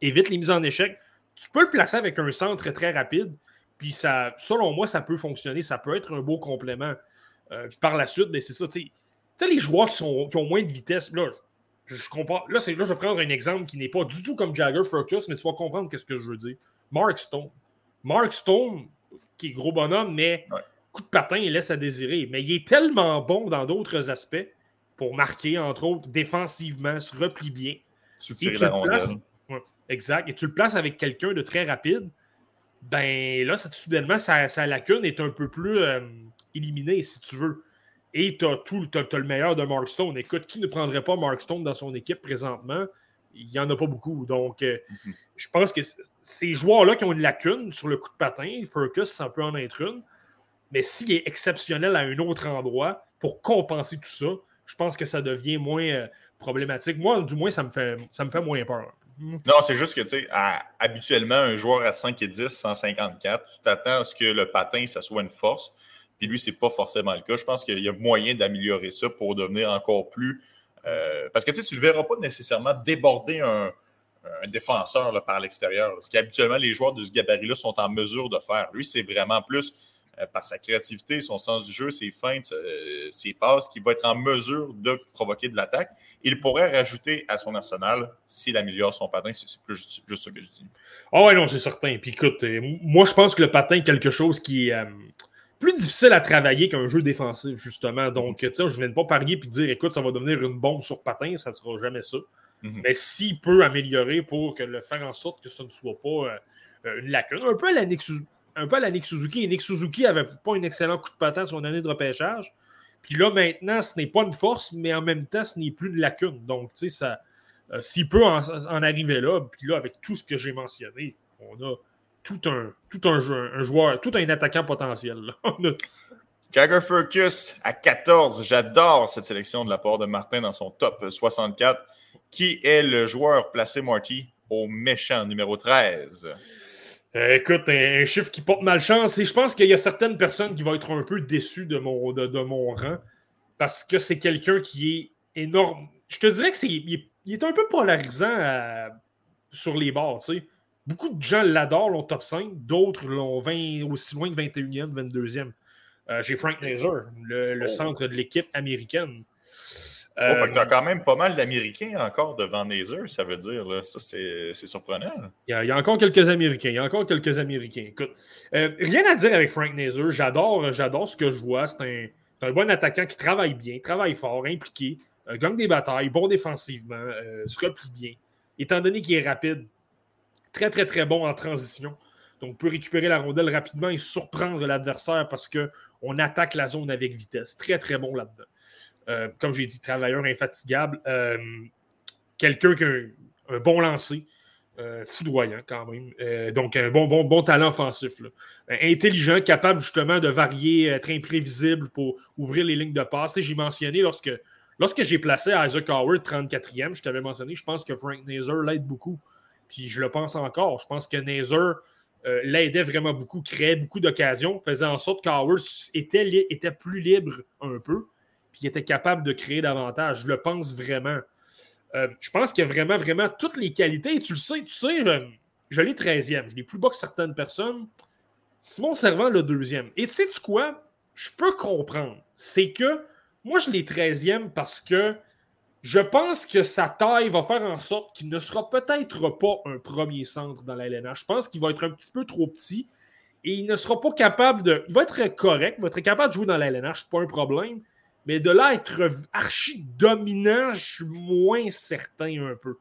C: évite les mises en échec. Tu peux le placer avec un centre très rapide, puis ça, selon moi, ça peut fonctionner. Ça peut être un beau complément. Euh, par la suite, c'est ça, tu sais tu sais, les joueurs qui, sont, qui ont moins de vitesse, là, je, je comprends. Là, là, je vais prendre un exemple qui n'est pas du tout comme Jagger Focus, mais tu vas comprendre ce que je veux dire. Mark Stone. Mark Stone, qui est gros bonhomme, mais coup de patin, il laisse à désirer. Mais il est tellement bon dans d'autres aspects pour marquer, entre autres, défensivement, se replie bien.
A: Soutirer la rondelle.
C: exact. Et tu le places avec quelqu'un de très rapide. Ben là, ça, soudainement, sa, lacune est un peu plus euh, éliminée, si tu veux et tu as, tout, le meilleur de Mark Stone. Écoute, qui ne prendrait pas Mark Stone dans son équipe présentement? Il n'y en a pas beaucoup. Donc, euh, mhm. je pense que ces joueurs-là qui ont une lacune sur le coup de patin, Furcus, ça peut en être une. Mais s'il est exceptionnel à un autre endroit pour compenser tout ça, je pense que ça devient moins, euh, problématique. Moi, du moins, ça me fait, ça me fait moins peur.
A: Non, c'est juste que, tu sais, habituellement, un joueur à 5 et 10, 154, tu t'attends à ce que le patin, ça soit une force. Puis lui, c'est pas forcément le cas. Je pense qu'il y a moyen d'améliorer ça pour devenir encore plus. Euh, parce que tu ne le verras pas nécessairement déborder un, défenseur par l'extérieur. Ce qu'habituellement les joueurs de ce gabarit-là sont en mesure de faire. Lui, c'est vraiment plus euh, par sa créativité, son sens du jeu, ses feintes, euh, ses passes, qui va être en mesure de provoquer de l'attaque. Il pourrait rajouter à son arsenal s'il améliore son patin. C'est plus juste, ce que je dis.
C: Ah ouais, non, c'est certain. Puis écoute, moi, je pense que le patin est quelque chose qui plus difficile à travailler qu'un jeu défensif, justement. Donc, tu sais, je ne viens pas parier et dire, écoute, ça va devenir une bombe sur patin, ça ne sera jamais ça. Mhm. Mais s'il peut améliorer pour que le faire en sorte que ce ne soit pas une lacune, un peu à la un peu à la Nick Suzuki. Et Nick Suzuki n'avait pas un excellent coup de patin sur son année de repêchage. Puis là, maintenant, ce n'est pas une force, mais en même temps, ce n'est plus de lacune. Donc, tu sais, ça, euh, s'il peut en, arriver là, puis là, avec tout ce que j'ai mentionné, on a tout un, tout un, joueur, tout un attaquant potentiel.
A: Jagger Furcus à 14. J'adore cette sélection de la part de Martin dans son top 64. Qui est le joueur placé, Marty, au méchant numéro 13?
C: Euh, écoute, un, chiffre qui porte malchance, et je pense qu'il y a certaines personnes qui vont être un peu déçues de mon, de, mon rang parce que c'est quelqu'un qui est énorme. Je te dirais que c'est il, est un peu polarisant sur les bords. Beaucoup de gens l'adorent, l'ont top 5, d'autres l'ont aussi loin que 21e, 22e. Euh, j'ai Frank Nazer, le, oh. centre de l'équipe américaine.
A: Oh, fait que euh, quand même pas mal d'Américains encore devant Nazer, ça veut dire. Là. Ça, c'est surprenant.
C: Il y, a, encore quelques Américains. Il y a encore quelques Américains. Écoute, euh, rien à dire avec Frank Nazer. J'adore, j'adore ce que je vois. C'est un, un, bon attaquant qui travaille bien, travaille fort, impliqué, euh, gagne des batailles, bon défensivement, se replie bien. Étant donné qu'il est rapide, très, très, très bon en transition. Donc, peut récupérer la rondelle rapidement et surprendre l'adversaire parce qu'on attaque la zone avec vitesse. Très, très bon là-dedans. Euh, comme j'ai dit, travailleur infatigable. Euh, quelqu'un qui a un, bon lancer, euh, foudroyant quand même. donc, un bon, bon, bon talent offensif. intelligent, capable justement de varier, être imprévisible pour ouvrir les lignes de passe. J'ai mentionné lorsque, lorsque j'ai placé Isaac Howard 34e, je t'avais mentionné, je pense que Frank Nazer l'aide beaucoup. Puis je le pense encore. Je pense que Nazer l'aidait vraiment beaucoup, créait beaucoup d'occasions, faisait en sorte qu'Howard était, était plus libre un peu puis était capable de créer davantage. Je le pense vraiment. Euh, je pense qu'il y a vraiment, vraiment toutes les qualités. Et tu le sais, tu sais, euh, je, l'ai 13e. Je l'ai plus bas que certaines personnes. Simon Servant, le deuxième. Et sais-tu quoi? Je peux comprendre. C'est que moi, je l'ai 13e parce que je pense que sa taille va faire en sorte qu'il ne sera peut-être pas un premier centre dans la LNH. Je pense qu'il va être un petit peu trop petit et il ne sera pas capable de. Il va être correct, il va être capable de jouer dans la LNH, c'est pas un problème. Mais de là être archi dominant, je suis moins certain un peu.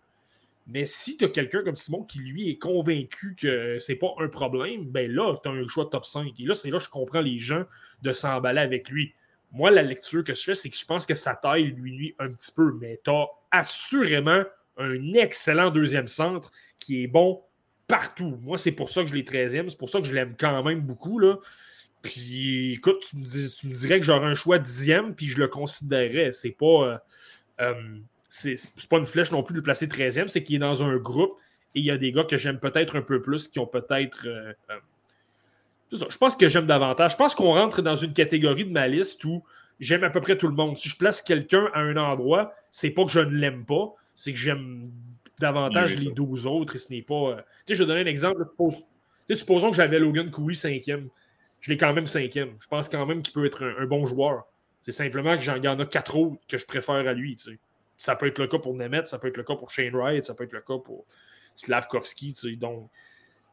C: Mais si tu as quelqu'un comme Simon qui, lui, est convaincu que c'est pas un problème, ben là, tu as un choix top 5. Et là, c'est là que je comprends les gens de s'emballer avec lui. Moi, la lecture que je fais, c'est que je pense que sa taille lui nuit un petit peu. Mais tu as assurément un excellent deuxième centre qui est bon partout. Moi, c'est pour ça que je l'ai 13e. C'est pour ça que je l'aime quand même beaucoup. Là. Puis écoute, tu me, dirais que j'aurais un choix dixième, puis je le considérerais. C'est pas. Euh, euh, c'est pas une flèche non plus de le placer 13e, c'est qu'il est dans un groupe et il y a des gars que j'aime peut-être un peu plus qui ont peut-être. Euh, je pense que j'aime davantage. Je pense qu'on rentre dans une catégorie de ma liste où j'aime à peu près tout le monde. Si je place quelqu'un à un endroit, c'est pas que je ne l'aime pas, c'est que j'aime davantage les 12 autres et ce n'est pas. Tu sais, je vais donner un exemple. supposons que j'avais Logan Couy cinquième je l'ai quand même cinquième. Je pense quand même qu'il peut être un, bon joueur. C'est simplement que j'en a quatre autres que je préfère à lui. Ça peut être le cas pour Nemeth, ça peut être le cas pour Shane Wright, ça peut être le cas pour Slavkovski. Donc,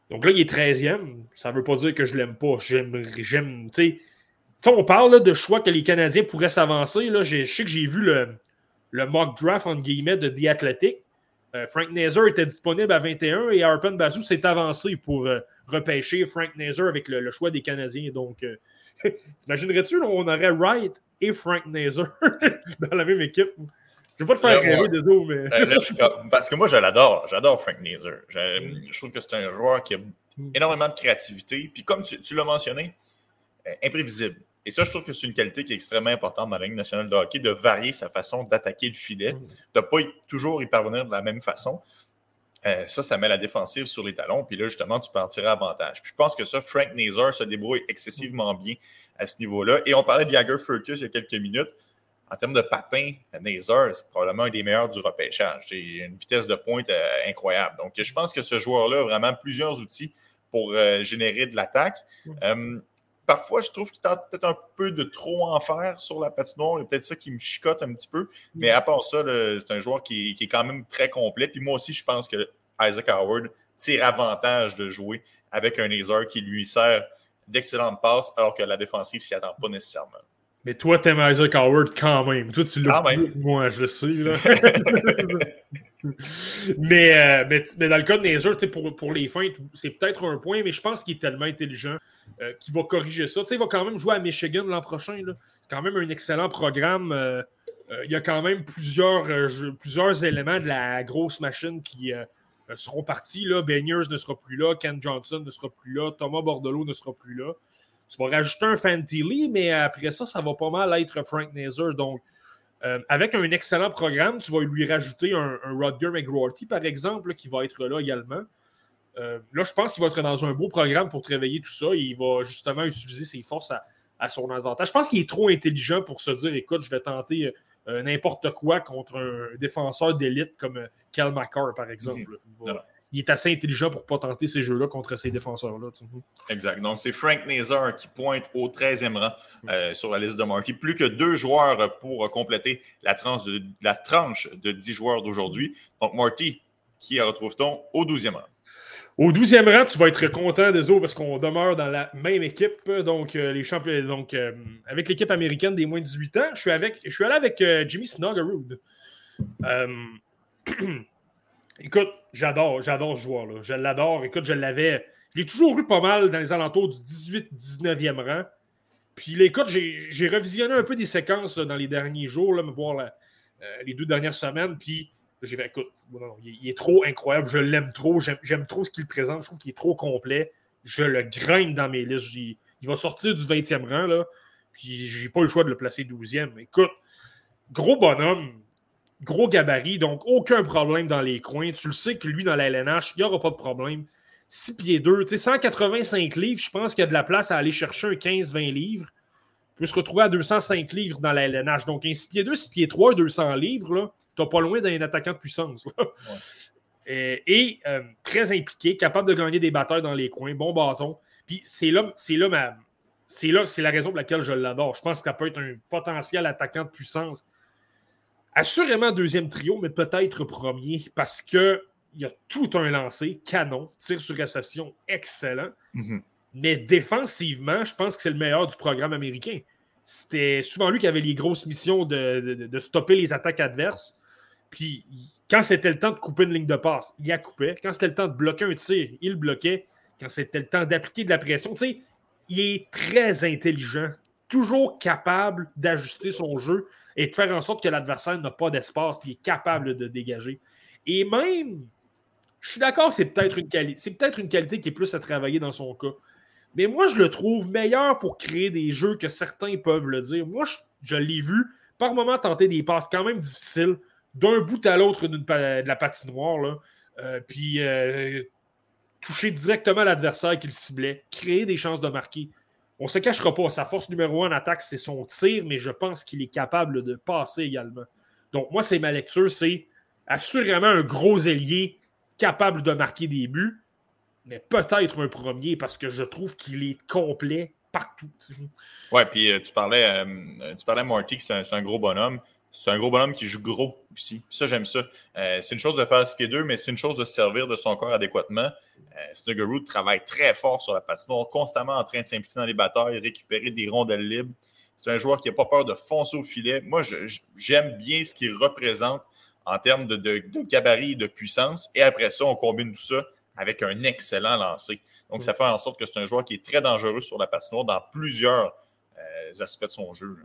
C: donc là, il est 13e. Ça ne veut pas dire que je l'aime pas. J'aime. j'aime on parle de choix que les Canadiens pourraient s'avancer. Je sais que j'ai vu le, le mock draft entre guillemets de The Athletic. Euh, Frank Nazer était disponible à 21 et Arpen Bazou s'est avancé pour euh, repêcher Frank Nazer avec le, choix des Canadiens. Donc, euh, t'imaginerais-tu, on aurait Wright et Frank Nazer dans la même équipe? Je ne vais pas te faire rêver, désolé,
A: mais. parce que moi, je l'adore. J'adore Frank Nazer. Je, trouve que c'est un joueur qui a énormément de créativité. Puis, comme tu, l'as mentionné, imprévisible. Et ça, je trouve que c'est une qualité qui est extrêmement importante dans la Ligue nationale de hockey, de varier sa façon d'attaquer le filet, mm. de ne pas toujours y parvenir de la même façon. Euh, ça, ça met la défensive sur les talons. Puis là, justement, tu peux en tirer avantage. Puis je pense que ça, Frank Nazar se débrouille excessivement bien à ce niveau-là. Et on parlait de Jagger Furcus il y a quelques minutes. En termes de patin, Nazar, c'est probablement un des meilleurs du repêchage. C'est une vitesse de pointe euh, incroyable. Donc, je pense que ce joueur-là a vraiment plusieurs outils pour euh, générer de l'attaque. Mm parfois, je trouve qu'il tente peut-être un peu de trop en faire sur la patinoire. Il y a peut-être ça qui me chicote un petit peu. Mais à part ça, c'est un joueur qui, est quand même très complet. Puis moi aussi, je pense que Isaac Howard tire avantage de jouer avec un laser qui lui sert d'excellentes passes, alors que la défensive s'y attend pas nécessairement.
C: Mais toi, t'aimes Isaac Howard quand même. Toi, tu l'as Moi, je le sais. mais, euh, mais, mais, dans le cas de Nazer, pour, pour les fins, c'est peut-être un point, mais je pense qu'il est tellement intelligent euh, qu'il va corriger ça. il va quand même jouer à Michigan l'an prochain. C'est quand même un excellent programme. Euh, il y a quand même plusieurs, plusieurs éléments de la grosse machine qui seront partis. Là. Beniers ne sera plus là, Ken Johnson ne sera plus là, Thomas Bordelot ne sera plus là. Tu vas rajouter un Fantilli, mais après ça, ça va pas mal être Frank Nazer. Donc, euh, avec un excellent programme, tu vas lui rajouter un, un Rodger McGrorty, par exemple, qui va être là également. Euh, là, je pense qu'il va être dans un beau programme pour travailler tout ça. il va justement utiliser ses forces à, son avantage. Je pense qu'il est trop intelligent pour se dire écoute, je vais tenter euh, n'importe quoi contre un défenseur d'élite comme Cal McCarr, par exemple il est assez intelligent pour ne pas tenter ces jeux-là contre ces défenseurs-là.
A: Exact. Donc, c'est Frank Nazar qui pointe au 13e rang euh, sur la liste de Marty. Plus que deux joueurs pour compléter la tranche de, la tranche de 10 joueurs d'aujourd'hui. Donc, Marty, qui retrouve-t-on au 12e rang?
C: Au 12e rang, tu vas être content des autres parce qu'on demeure dans la même équipe. Donc, euh, les champions, donc euh, avec l'équipe américaine des moins de 18 ans, je suis, avec, je suis allé avec Jimmy Snuggerud. Écoute, j'adore, j'adore ce joueur-là. Je l'adore. Écoute, je l'avais. Je l'ai toujours eu pas mal dans les alentours du 18-19e rang. Puis écoute, j'ai revisionné un peu des séquences dans les derniers jours, là, me voir euh, les deux dernières semaines. Puis j'ai fait, écoute, il, est trop incroyable. Je l'aime trop. J'aime trop ce qu'il présente. Je trouve qu'il est trop complet. Je le grimpe dans mes listes. Il va sortir du 20e rang, là. Puis j'ai pas eu le choix de le placer 12e. Écoute, gros bonhomme gros gabarit, donc aucun problème dans les coins. Tu le sais que lui, dans la LNH, il n'y aura pas de problème. 6 pieds 2, tu sais, 185 livres, je pense qu'il y a de la place à aller chercher un 15-20 livres. Il peut se retrouver à 205 livres dans la LNH. Donc, un 6 pieds 2, 6 pieds 3, 200 livres, tu n'as pas loin d'un attaquant de puissance. Et, euh, très impliqué, capable de gagner des batailles dans les coins, bon bâton. Puis c'est là, c'est là ma. C'est là, c'est la raison pour laquelle je l'adore. Je pense que ça peut être un potentiel attaquant de puissance Assurément deuxième trio, mais peut-être premier parce que il y a tout un lancé, canon, tir sur réception, excellent. Mhm. Mais défensivement, je pense que c'est le meilleur du programme américain. C'était souvent lui qui avait les grosses missions de, stopper les attaques adverses. Puis quand c'était le temps de couper une ligne de passe, il a coupé. Quand c'était le temps de bloquer un tir, il bloquait. Quand c'était le temps d'appliquer de la pression, tu sais, il est très intelligent, toujours capable d'ajuster son jeu et de faire en sorte que l'adversaire n'a pas d'espace et est capable de dégager. Et même, je suis d'accord, c'est peut-être une qualité. Qui est plus à travailler dans son cas. Mais moi, je le trouve meilleur pour créer des jeux que certains peuvent le dire. Moi, je, l'ai vu par moments tenter des passes quand même difficiles d'un bout à l'autre de la patinoire. Euh, puis euh, toucher directement l'adversaire qu'il ciblait, créer des chances de marquer. On ne se cachera pas, sa force numéro un en attaque, c'est son tir, mais je pense qu'il est capable de passer également. Donc, moi, c'est ma lecture, c'est assurément un gros ailier capable de marquer des buts, mais peut-être un premier parce que je trouve qu'il est complet partout.
A: Ouais, puis euh, tu parlais, euh, tu parlais Marty, c'est un, gros bonhomme. C'est un gros bonhomme qui joue gros aussi. ça, j'aime ça. Euh, c'est une chose de faire ce pied 2, mais c'est une chose de servir de son corps adéquatement. Euh, travaille très fort sur la patinoire, constamment en train de s'impliquer dans les batailles, récupérer des rondelles libres. C'est un joueur qui n'a pas peur de foncer au filet. Moi, j'aime bien ce qu'il représente en termes de, gabarit et de puissance. Et après ça, on combine tout ça avec un excellent lancer. Donc, ça fait en sorte que c'est un joueur qui est très dangereux sur la patinoire dans plusieurs euh, aspects de son jeu.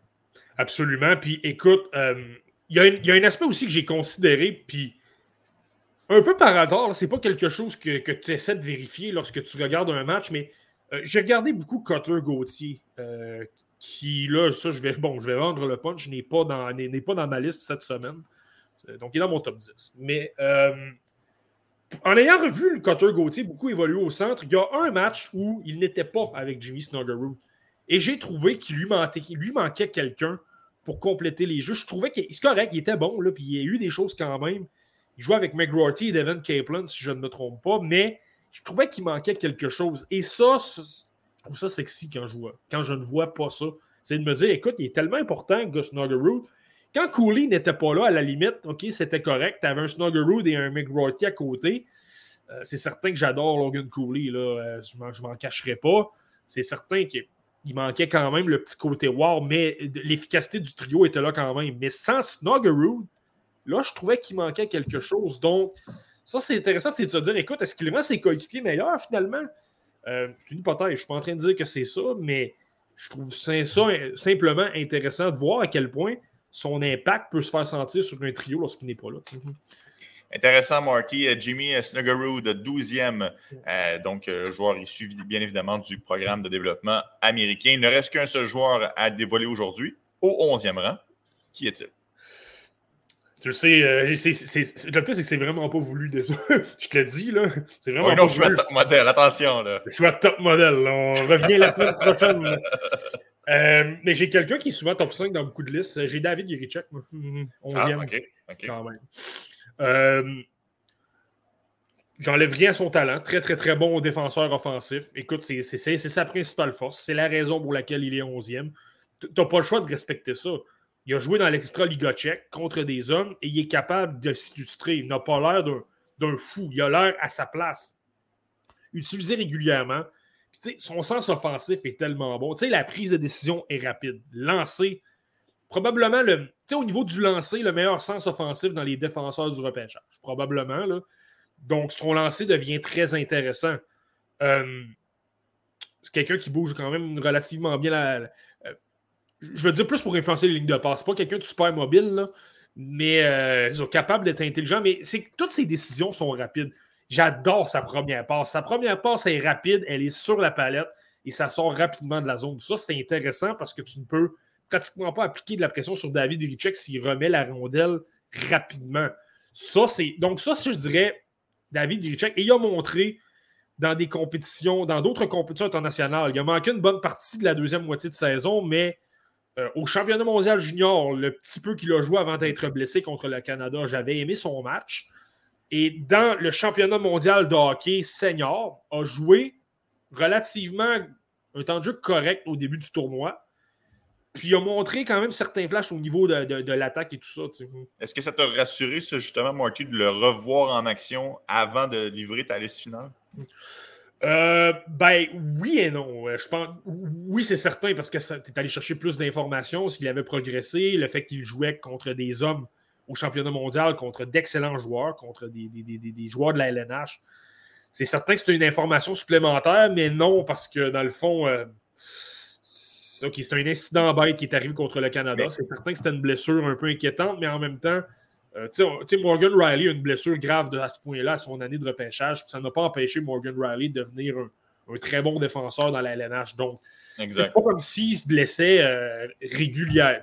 C: Absolument. Puis écoute, euh, il y, a un aspect aussi que j'ai considéré, puis un peu par hasard, c'est pas quelque chose que, tu essaies de vérifier lorsque tu regardes un match, mais euh, j'ai regardé beaucoup Cutter Gauthier, euh, qui, là, ça, je vais, bon, je vais vendre le punch, n'est pas, dans, n'est, pas dans ma liste cette semaine. Donc, il est dans mon top 10. Mais en ayant revu le Cutter Gauthier beaucoup évoluer au centre, il y a un match où il n'était pas avec Jimmy Snuggerud. Et j'ai trouvé qu'il lui manquait, quelqu'un pour compléter les jeux. Je trouvais qu'il c'est correct, il était bon, là, puis il y a eu des choses quand même. Il jouait avec McGrorty et Devin Kaplan, si je ne me trompe pas, mais je trouvais qu'il manquait quelque chose. Et ça, je trouve ça sexy quand je, vois, quand je ne vois pas ça. C'est de me dire, écoute, il est tellement important, Gus Nuggerud. Quand Cooley n'était pas là, à la limite, OK, c'était correct. Tu avais un Snuggerud et un McGrorty à côté. Euh, c'est certain que j'adore Logan Cooley. Là. Euh, je ne m'en cacherai pas. C'est certain qu'il manquait quand même le petit côté wow, mais l'efficacité du trio était là quand même. Mais sans Snuggerud, là, je trouvais qu'il manquait quelque chose. Donc, ça, c'est intéressant, c'est de se dire, écoute, est-ce qu'il rend ses coéquipiers meilleurs finalement? Euh, c'est une hypothèse. Je ne suis pas en train de dire que c'est ça, mais je trouve ça simplement intéressant de voir à quel point son impact peut se faire sentir sur un trio lorsqu'il n'est pas là.
A: Intéressant, Marty. Euh, Jimmy Snuggerud, 12e, euh, donc joueur issu bien évidemment du programme de développement américain. Il ne reste qu'un seul joueur à dévoiler aujourd'hui, au 11e rang. Qui est-il?
C: Tu sais, euh, le plus, c'est que c'est vraiment pas voulu, déjà. je te le dis, là. C'est vraiment
A: non, je suis à top modèle, attention, là.
C: Je suis à top modèle, On revient la semaine prochaine. Euh, mais j'ai quelqu'un qui est souvent top 5 dans beaucoup de listes. J'ai David Yerichek, 11e. Ah, OK. Quand même. Euh, J'enlève rien à son talent. Très, très, très bon défenseur offensif. Écoute, c'est sa principale force. C'est la raison pour laquelle il est 11e. Tu n'as pas le choix de respecter ça. Il a joué dans l'extra Liga tchèque contre des hommes et il est capable de s'illustrer. Il n'a pas l'air d'un fou. Il a l'air à sa place. Utilisé régulièrement. son sens offensif est tellement bon. la prise de décision est rapide. Lancer, probablement le, au niveau du lancer, le meilleur sens offensif dans les défenseurs du repêchage. Probablement. Donc, son lancer devient très intéressant. Euh, c'est quelqu'un qui bouge quand même relativement bien la, je veux dire plus pour influencer les lignes de passe. pas quelqu'un de super mobile, mais euh, ils sont capables d'être intelligents. Mais c'est toutes ces décisions sont rapides. J'adore sa première passe. Sa première passe est rapide, elle est sur la palette et ça sort rapidement de la zone. Ça, c'est intéressant parce que tu ne peux pratiquement pas appliquer de la pression sur David Irichek s'il remet la rondelle rapidement. Ça, c'est. Donc, ça, je dirais, David Irichek, et il a montré dans des compétitions, dans d'autres compétitions internationales. Il a manqué une bonne partie de la deuxième moitié de saison, mais euh, au championnat mondial junior, le petit peu qu'il a joué avant d'être blessé contre le Canada, j'avais aimé son match. Et dans le championnat mondial de hockey senior, a joué relativement un temps de jeu correct au début du tournoi. Puis il a montré quand même certains flashs au niveau de, l'attaque et tout ça.
A: Est-ce que ça t'a rassuré, justement, Marty, de le revoir en action avant de livrer ta liste finale?
C: Euh, ben oui et non. Euh, je pense, oui, c'est certain parce que tu es allé chercher plus d'informations s'il avait progressé, le fait qu'il jouait contre des hommes au championnat mondial, contre d'excellents joueurs, contre des, joueurs de la LNH. C'est certain que c'est une information supplémentaire, mais non, parce que dans le fond, euh, c'est un incident bête qui est arrivé contre le Canada. C'est certain que c'était une blessure un peu inquiétante, mais en même temps, euh, Morgan Riley a une blessure grave de, à ce point-là à son année de repêchage. Ça n'a pas empêché Morgan Riley de devenir un, très bon défenseur dans la LNH. Donc, c'est pas comme s'il se blessait euh, régulièrement.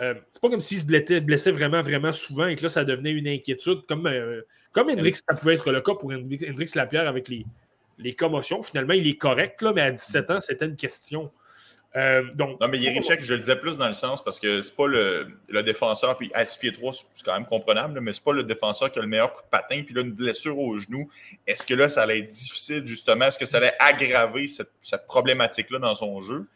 C: Euh, c'est pas comme s'il se blessait, vraiment, vraiment souvent et que là, ça devenait une inquiétude. Comme, comme Hendrix, ça pouvait être le cas pour Hendrix Lapierre avec les, les commotions. Finalement, il est correct, là, mais à 17 ans, c'était une question.
A: Euh, donc, non, mais Yerichek, je le disais plus dans le sens parce que c'est pas le, défenseur, puis à 6 pieds 3, c'est quand même comprenable, mais c'est pas le défenseur qui a le meilleur coup de patin, puis là, une blessure au genou. Est-ce que là, ça allait être difficile, justement? Est-ce que ça allait aggraver cette, problématique-là dans son jeu?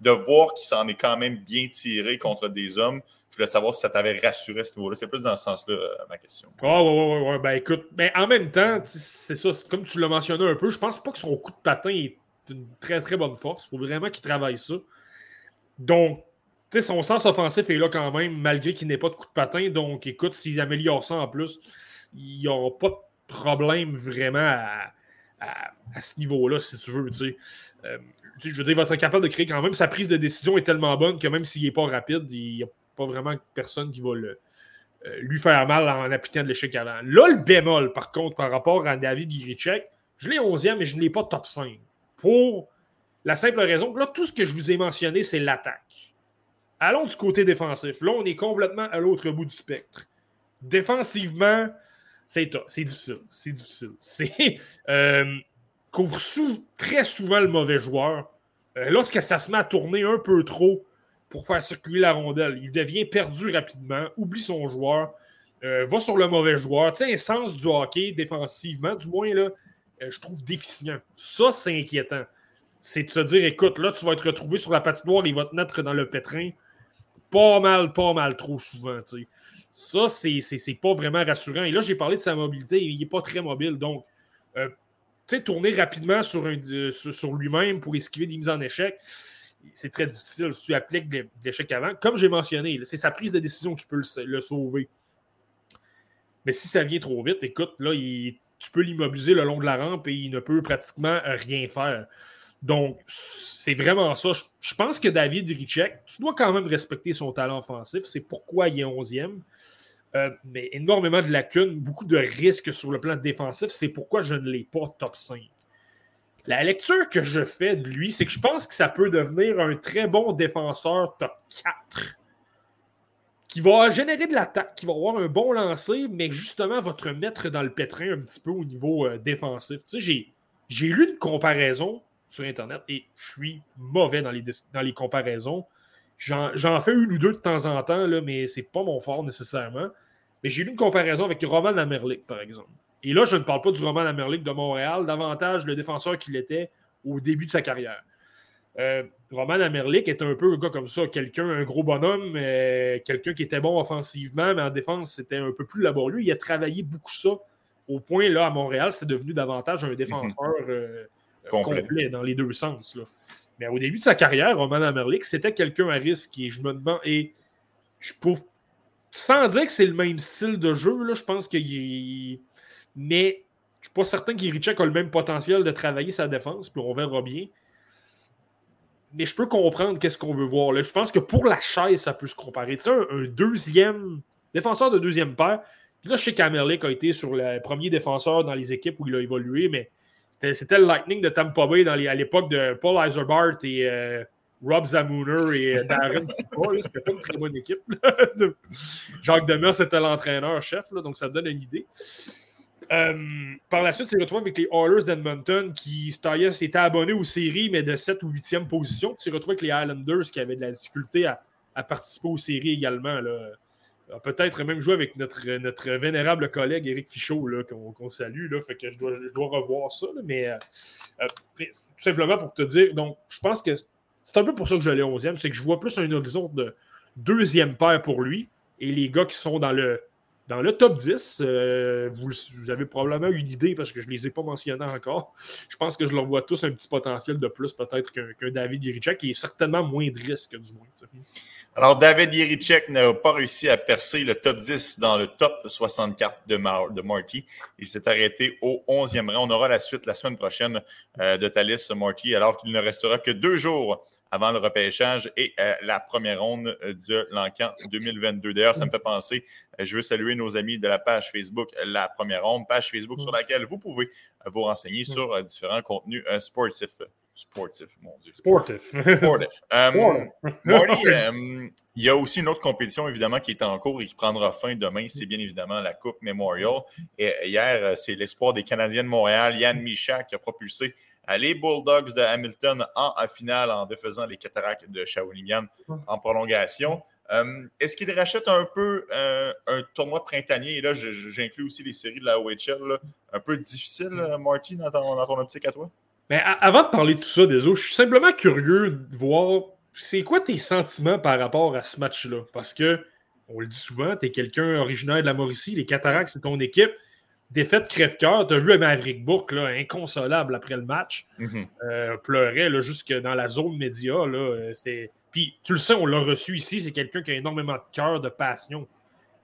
A: De voir qu'il s'en est quand même bien tiré contre des hommes. Je voulais savoir si ça t'avait rassuré à ce niveau-là. C'est plus dans ce sens-là, euh, ma question.
C: Oh, ouais, ouais, ouais. Ben écoute, mais en même temps, c'est ça, comme tu l'as mentionné un peu, je pense pas que son coup de patin est une très très bonne force. Il faut vraiment qu'il travaille ça. Donc, son sens offensif est là quand même, malgré qu'il n'ait pas de coup de patin. Donc, écoute, s'il améliore ça en plus, il n'y aura pas de problème vraiment à, ce niveau-là, si tu veux. Euh, je veux dire, il va être capable de créer quand même. Sa prise de décision est tellement bonne que même s'il n'est pas rapide, il n'y a pas vraiment personne qui va le, euh, lui faire mal en appliquant de l'échec avant. Là, le bémol, par contre, par rapport à David Girichek, je l'ai 11e, mais je ne l'ai pas top 5 pour La simple raison, là, tout ce que je vous ai mentionné, c'est l'attaque. Allons du côté défensif. Là, on est complètement à l'autre bout du spectre. Défensivement, c'est difficile. C'est difficile. C'est euh, couvre très souvent le mauvais joueur. Euh, lorsque ça se met à tourner un peu trop pour faire circuler la rondelle, il devient perdu rapidement, oublie son joueur, euh, va sur le mauvais joueur. Tu sais, un sens du hockey défensivement, du moins, là, je trouve déficient. Ça, c'est inquiétant. C'est de se dire, écoute, là, tu vas être retrouvé sur la patinoire, il va te mettre dans le pétrin pas mal, pas mal trop souvent. Ça, c'est pas vraiment rassurant. Et là, j'ai parlé de sa mobilité. Il n'est pas très mobile. Donc, euh, tu sais, tourner rapidement sur, sur, lui-même pour esquiver des mises en échec, c'est très difficile si tu appliques l'échec avant. Comme j'ai mentionné, c'est sa prise de décision qui peut le, sauver. Mais si ça vient trop vite, écoute, là, tu peux l'immobiliser le long de la rampe et il ne peut pratiquement rien faire. Donc, c'est vraiment ça. Je, pense que David Richek, tu dois quand même respecter son talent offensif. C'est pourquoi il est 11e. Euh, mais énormément de lacunes, beaucoup de risques sur le plan défensif. C'est pourquoi je ne l'ai pas top 5. La lecture que je fais de lui, c'est que je pense que ça peut devenir un très bon défenseur top 4 qui va générer de l'attaque, qui va avoir un bon lancer, mais justement va te remettre dans le pétrin un petit peu au niveau euh, défensif. Tu sais, j'ai lu une comparaison sur Internet et je suis mauvais dans les, comparaisons. J'en fais une ou deux de temps en temps, là, mais c'est pas mon fort nécessairement. Mais j'ai lu une comparaison avec Roman Amerlik, par exemple. Et là, je ne parle pas du Roman Amerlik de Montréal, davantage le défenseur qu'il était au début de sa carrière. Euh, Roman Amerlik est un peu un gars comme ça, quelqu'un, un gros bonhomme, euh, quelqu'un qui était bon offensivement, mais en défense, c'était un peu plus laborieux. Il a travaillé beaucoup ça. Au point, là, à Montréal, c'est devenu davantage un défenseur. Euh, complet. dans les deux sens. Là. Mais au début de sa carrière, Roman Amerlik, c'était quelqu'un à risque. Et je me demande. Et je trouve. Sans dire que c'est le même style de jeu, là, je pense qu'il. Mais je suis pas certain qu'Irichek a le même potentiel de travailler sa défense, puis on verra bien. Mais je peux comprendre qu'est-ce qu'on veut voir. Là. Je pense que pour la chaise, ça peut se comparer. Tu sais, un, deuxième défenseur de deuxième paire. Puis là, je sais qu'Amerlik a été sur le premier défenseur dans les équipes où il a évolué, mais c'était le Lightning de Tampa Bay dans à l'époque de Paul Eiserbart et euh, Rob Zamooner et euh, Darren C'était pas une très bonne équipe. Jacques Demers c'était l'entraîneur-chef, donc ça donne une idée. Euh, par la suite, c'est retrouvé avec les Oilers d'Edmonton qui s'étaient abonnés aux séries, mais de 7 ou 8e position. Tu retrouvé avec les Islanders qui avaient de la difficulté à, participer aux séries également. Là peut-être même jouer avec notre, notre vénérable collègue Eric Fichot, qu'on salue. Là, fait que je dois, revoir ça. mais, euh, euh, tout simplement pour te dire, donc je pense que c'est un peu pour ça que je l'ai 11e, c'est que je vois plus un horizon de deuxième paire pour lui. Et les gars qui sont dans le dans le top 10, euh, vous, avez probablement une idée parce que je ne les ai pas mentionnés encore. Je pense que je leur vois tous un petit potentiel de plus, peut-être qu'un David Yerichek, qui est certainement moins de risque, du moins.
A: Alors, David Yerichek n'a pas réussi à percer le top 10 dans le top 64 de, de Marty. Il s'est arrêté au 11e rang. On aura la suite la semaine prochaine euh, de Thalys Marty, alors qu'il ne restera que deux jours avant le repêchage et euh, la première ronde euh, de l'encan 2022. D'ailleurs, ça me fait penser, euh, je veux saluer nos amis de la page Facebook La Première Ronde, page Facebook sur laquelle vous pouvez vous renseigner sur différents contenus sportifs. Sportif, mon Dieu.
C: Sportif.
A: Sportif. Marty, il y a aussi une autre compétition, évidemment, qui est en cours et qui prendra fin demain. C'est bien évidemment la Coupe Memorial. Et hier, c'est l'espoir des Canadiens de Montréal, Yann Micha, qui a propulsé les Bulldogs de Hamilton en, finale en défaisant les Cataractes de Shawinigan en prolongation. Euh, est-ce qu'il rachète un peu euh, un tournoi printanier? Et là, j'inclus aussi les séries de la OHL. Un peu difficile, euh, Marty, dans ton, optique à toi?
C: Mais avant de parler de tout ça, désolé, je suis simplement curieux de voir c'est quoi tes sentiments par rapport à ce match-là? Parce que, on le dit souvent, tu es quelqu'un originaire de la Mauricie, les Cataractes, c'est ton équipe défaite crève-cœur. Tu as vu Maverick Bourque, là, inconsolable après le match. Mhm. Euh, pleurait là, jusque dans la zone média. Là, euh, Puis tu le sais, on l'a reçu ici. C'est quelqu'un qui a énormément de cœur, de passion.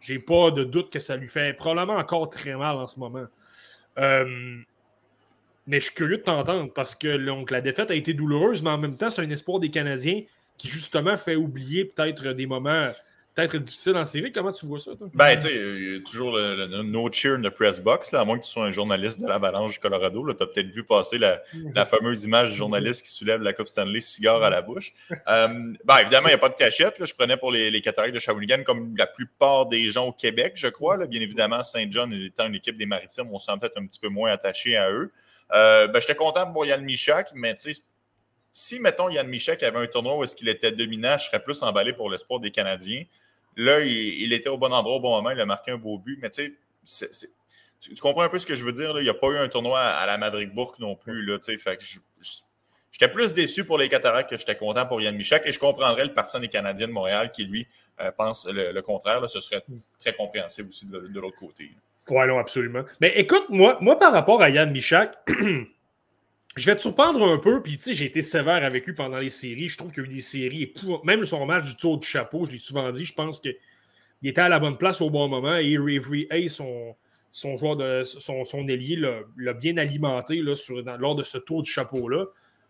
C: J'ai pas de doute que ça lui fait probablement encore très mal en ce moment. Euh, mais je suis curieux de t'entendre parce que donc, la défaite a été douloureuse, mais en même temps, c'est un espoir des Canadiens qui justement fait oublier peut-être des moments peut-être difficile en série. Comment tu vois ça, toi?
A: Ben, tu sais, il y a toujours le, no cheer in the press box, là, à moins que tu sois un journaliste de l'Avalanche du Colorado. Tu as peut-être vu passer la, fameuse image du journaliste qui soulève la Coupe Stanley, cigare à la bouche. Euh, ben, évidemment, il n'y a pas de cachette. Là. Je prenais pour les, les de Shawinigan comme la plupart des gens au Québec, je crois. Bien évidemment, Saint John étant une équipe des Maritimes, on se sent peut-être un petit peu moins attaché à eux. Euh, ben, J'étais content pour Yann Michak, mais tu sais, si, mettons, Yann Michak avait un tournoi où est-ce qu'il était dominant, je serais plus emballé pour l'espoir des Canadiens. Là, il, était au bon endroit au bon moment, il a marqué un beau but, mais tu sais, tu, comprends un peu ce que je veux dire? Il n'y a pas eu un tournoi à, la Madrid Bourg non plus. Là, J'étais plus déçu pour les Cataractes que j'étais content pour Yann Michak et je comprendrais le partisan des Canadiens de Montréal qui, lui, euh, pense le, contraire. Ce serait très compréhensible aussi de, l'autre côté.
C: Oui, non, absolument. Mais écoute, moi, moi par rapport à Yann Michak, je vais te surprendre un peu, puis tu sais, j'ai été sévère avec lui pendant les séries. Je trouve qu'il y a eu des séries, même son match du tour du chapeau, je l'ai souvent dit, je pense qu'il était à la bonne place au bon moment et Hay, son, son joueur de son, ailier, l'a bien alimenté lors de ce tour du chapeau-là.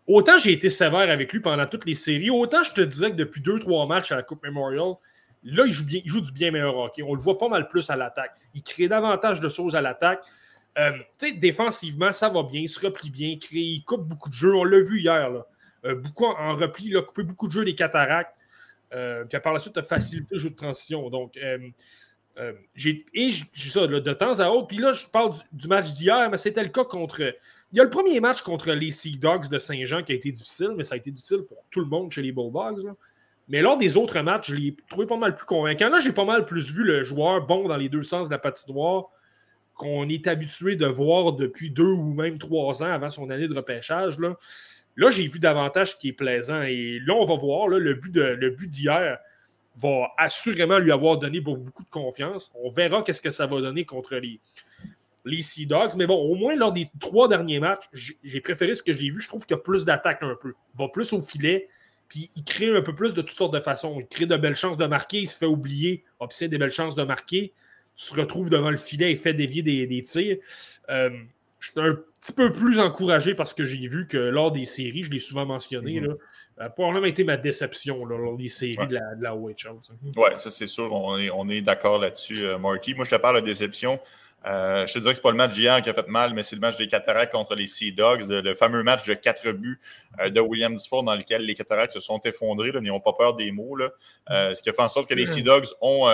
C: Autant j'ai été sévère avec lui pendant toutes les séries, autant je te disais que depuis deux, trois matchs à la Coupe Memorial, là, il joue, il joue du bien meilleur hockey. On le voit pas mal plus à l'attaque. Il crée davantage de choses à l'attaque. Euh, défensivement, ça va bien, il se replie bien, il, coupe beaucoup de jeux. On l'a vu hier. Là. Euh, beaucoup en repli, il a coupé beaucoup de jeux des cataractes. Euh, puis par la suite, a facilité le jeu de transition. Donc, j'ai, et j'ai ça de temps à autre. Puis là, je parle du, match d'hier, mais c'était le cas contre. Il y a le premier match contre les Sea Dogs de Saint-Jean qui a été difficile, mais ça a été difficile pour tout le monde chez les Bulldogs. Mais lors des autres matchs, je l'ai trouvé pas mal plus convaincant. Là, j'ai pas mal plus vu le joueur bon dans les deux sens de la patinoire qu'on est habitué de voir depuis deux ou même trois ans avant son année de repêchage. Là, là j'ai vu davantage qui est plaisant. Et là, on va voir, le but d'hier va assurément lui avoir donné beaucoup de confiance. On verra qu'est-ce que ça va donner contre les, les Sea Dogs. Mais bon, au moins lors des trois derniers matchs, j'ai préféré ce que j'ai vu. Je trouve qu'il y a plus d'attaque un peu. Il va plus au filet. Puis il crée un peu plus de toutes sortes de façons. Il crée de belles chances de marquer. Il se fait oublier. Obsède des belles chances de marquer se retrouve devant le filet et fait dévier des, tirs. Euh, je suis un petit peu plus encouragé parce que j'ai vu que lors des séries, je l'ai souvent mentionné, mm -hmm. probablement été ma déception lors des séries de, la, de la OHL.
A: Oui, ça c'est sûr, on est, on est d'accord là-dessus, euh, Marky. Moi, je te parle de déception. Euh, je te dirais que ce pas le match d'hier qui a fait mal, mais c'est le match des Cataractes contre les Sea Dogs, le, fameux match de quatre buts euh, de Williams Ford dans lequel les Cataractes se sont effondrés, n'ont pas peur des mots. Euh, ce qui a fait en sorte que les Sea Dogs ont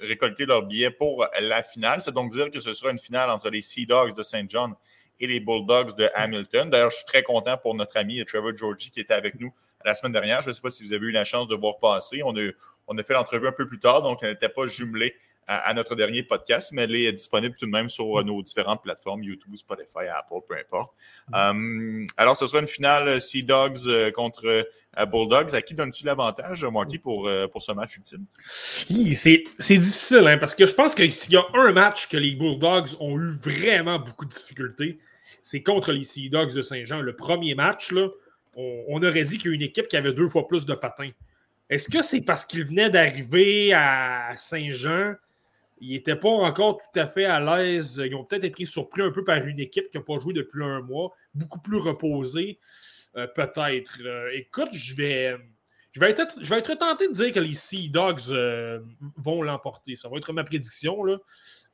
A: récolté leur billet pour la finale. C'est donc dire que ce sera une finale entre les Sea Dogs de Saint John et les Bulldogs de Hamilton. D'ailleurs, je suis très content pour notre ami Trevor Georgie qui était avec nous la semaine dernière. Je ne sais pas si vous avez eu la chance de voir passer. On a, on a fait l'entrevue un peu plus tard, donc elle n'était pas jumelée à, notre dernier podcast, mais elle est disponible tout de même sur euh, nos différentes plateformes, YouTube, Spotify, Apple, peu importe. Mm. Euh, alors, ce sera une finale Sea Dogs euh, contre Bulldogs. À qui donnes-tu l'avantage, Marty, pour, pour ce match ultime?
C: C'est difficile, hein, parce que je pense que s'il y a un match que les Bulldogs ont eu vraiment beaucoup de difficultés, c'est contre les Sea Dogs de Saint-Jean. Le premier match, là, on, on aurait dit qu'il y a une équipe qui avait deux fois plus de patins. Est-ce que c'est parce qu'ils venaient d'arriver à Saint-Jean ils n'étaient pas encore tout à fait à l'aise. Ils ont peut-être été surpris un peu par une équipe qui n'a pas joué depuis un mois, beaucoup plus reposée, euh, peut-être. Euh, écoute, je vais, je, vais être, je vais être tenté de dire que les Sea Dogs euh, vont l'emporter. Ça va être ma prédiction. Là.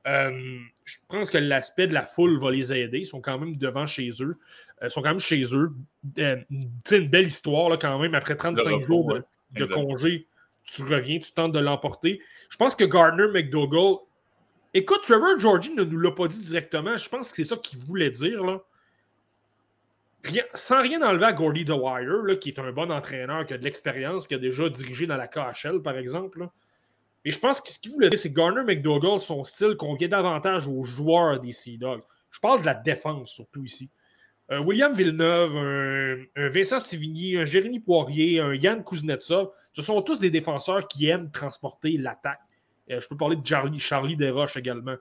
C: je pense que l'aspect de la foule va les aider. Ils sont quand même devant chez eux. ils sont quand même chez eux. C'est une belle histoire là, quand même après 35 jours de congé tu reviens, tu tentes de l'emporter. Je pense que Gardner McDougall. Écoute, Trevor Georgie ne nous l'a pas dit directement. Je pense que c'est ça qu'il voulait dire. Là. sans rien enlever à Gordy DeWire, qui est un bon entraîneur, qui a de l'expérience, qui a déjà dirigé dans la KHL, par exemple. Et je pense que ce qu'il voulait dire, c'est que Garner McDougall, son style convient davantage aux joueurs des Sea Dogs. Je parle de la défense, surtout ici. Un William Villeneuve, un, Vincent Sivigny, un Jérémy Poirier, un Yann Kuznetsov, ce sont tous des défenseurs qui aiment transporter l'attaque. Euh, je peux parler de Charlie, Desroches également.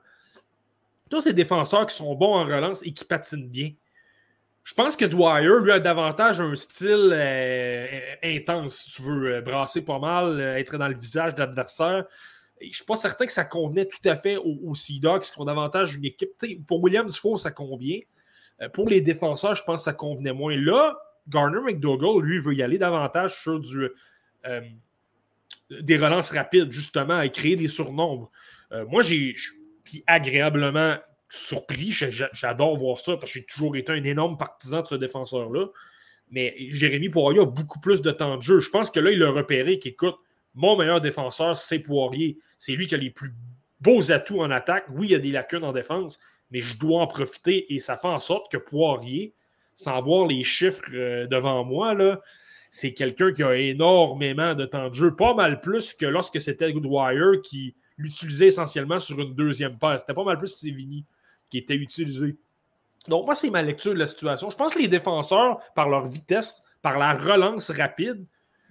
C: Tous ces défenseurs qui sont bons en relance et qui patinent bien. Je pense que Dwyer, lui, a davantage un style euh, intense, si tu veux, euh, brasser pas mal, être dans le visage de l'adversaire. Je ne suis pas certain que ça convenait tout à fait aux, Sea Dogs, qui sont davantage une équipe. pour William Dufour, ça convient. pour les défenseurs, je pense que ça convenait moins. Là, Garner McDougall, lui, veut y aller davantage sur du, euh, des relances rapides, justement, à créer des surnombres. Euh, moi, j'ai suis agréablement surpris. J'adore voir ça parce que j'ai toujours été un énorme partisan de ce défenseur-là. Mais Jérémy Poirier a beaucoup plus de temps de jeu. Je pense que là, il a repéré qu'écoute, mon meilleur défenseur, c'est Poirier. C'est lui qui a les plus beaux atouts en attaque. Oui, il y a des lacunes en défense, mais je dois en profiter et ça fait en sorte que Poirier, sans voir les chiffres euh, devant moi, c'est quelqu'un qui a énormément de temps de jeu, pas mal plus que lorsque c'était Goodwire qui l'utilisait essentiellement sur une deuxième paire. C'était pas mal plus Sévigny qui était utilisé. Donc, moi, c'est ma lecture de la situation. Je pense que les défenseurs, par leur vitesse, par la relance rapide,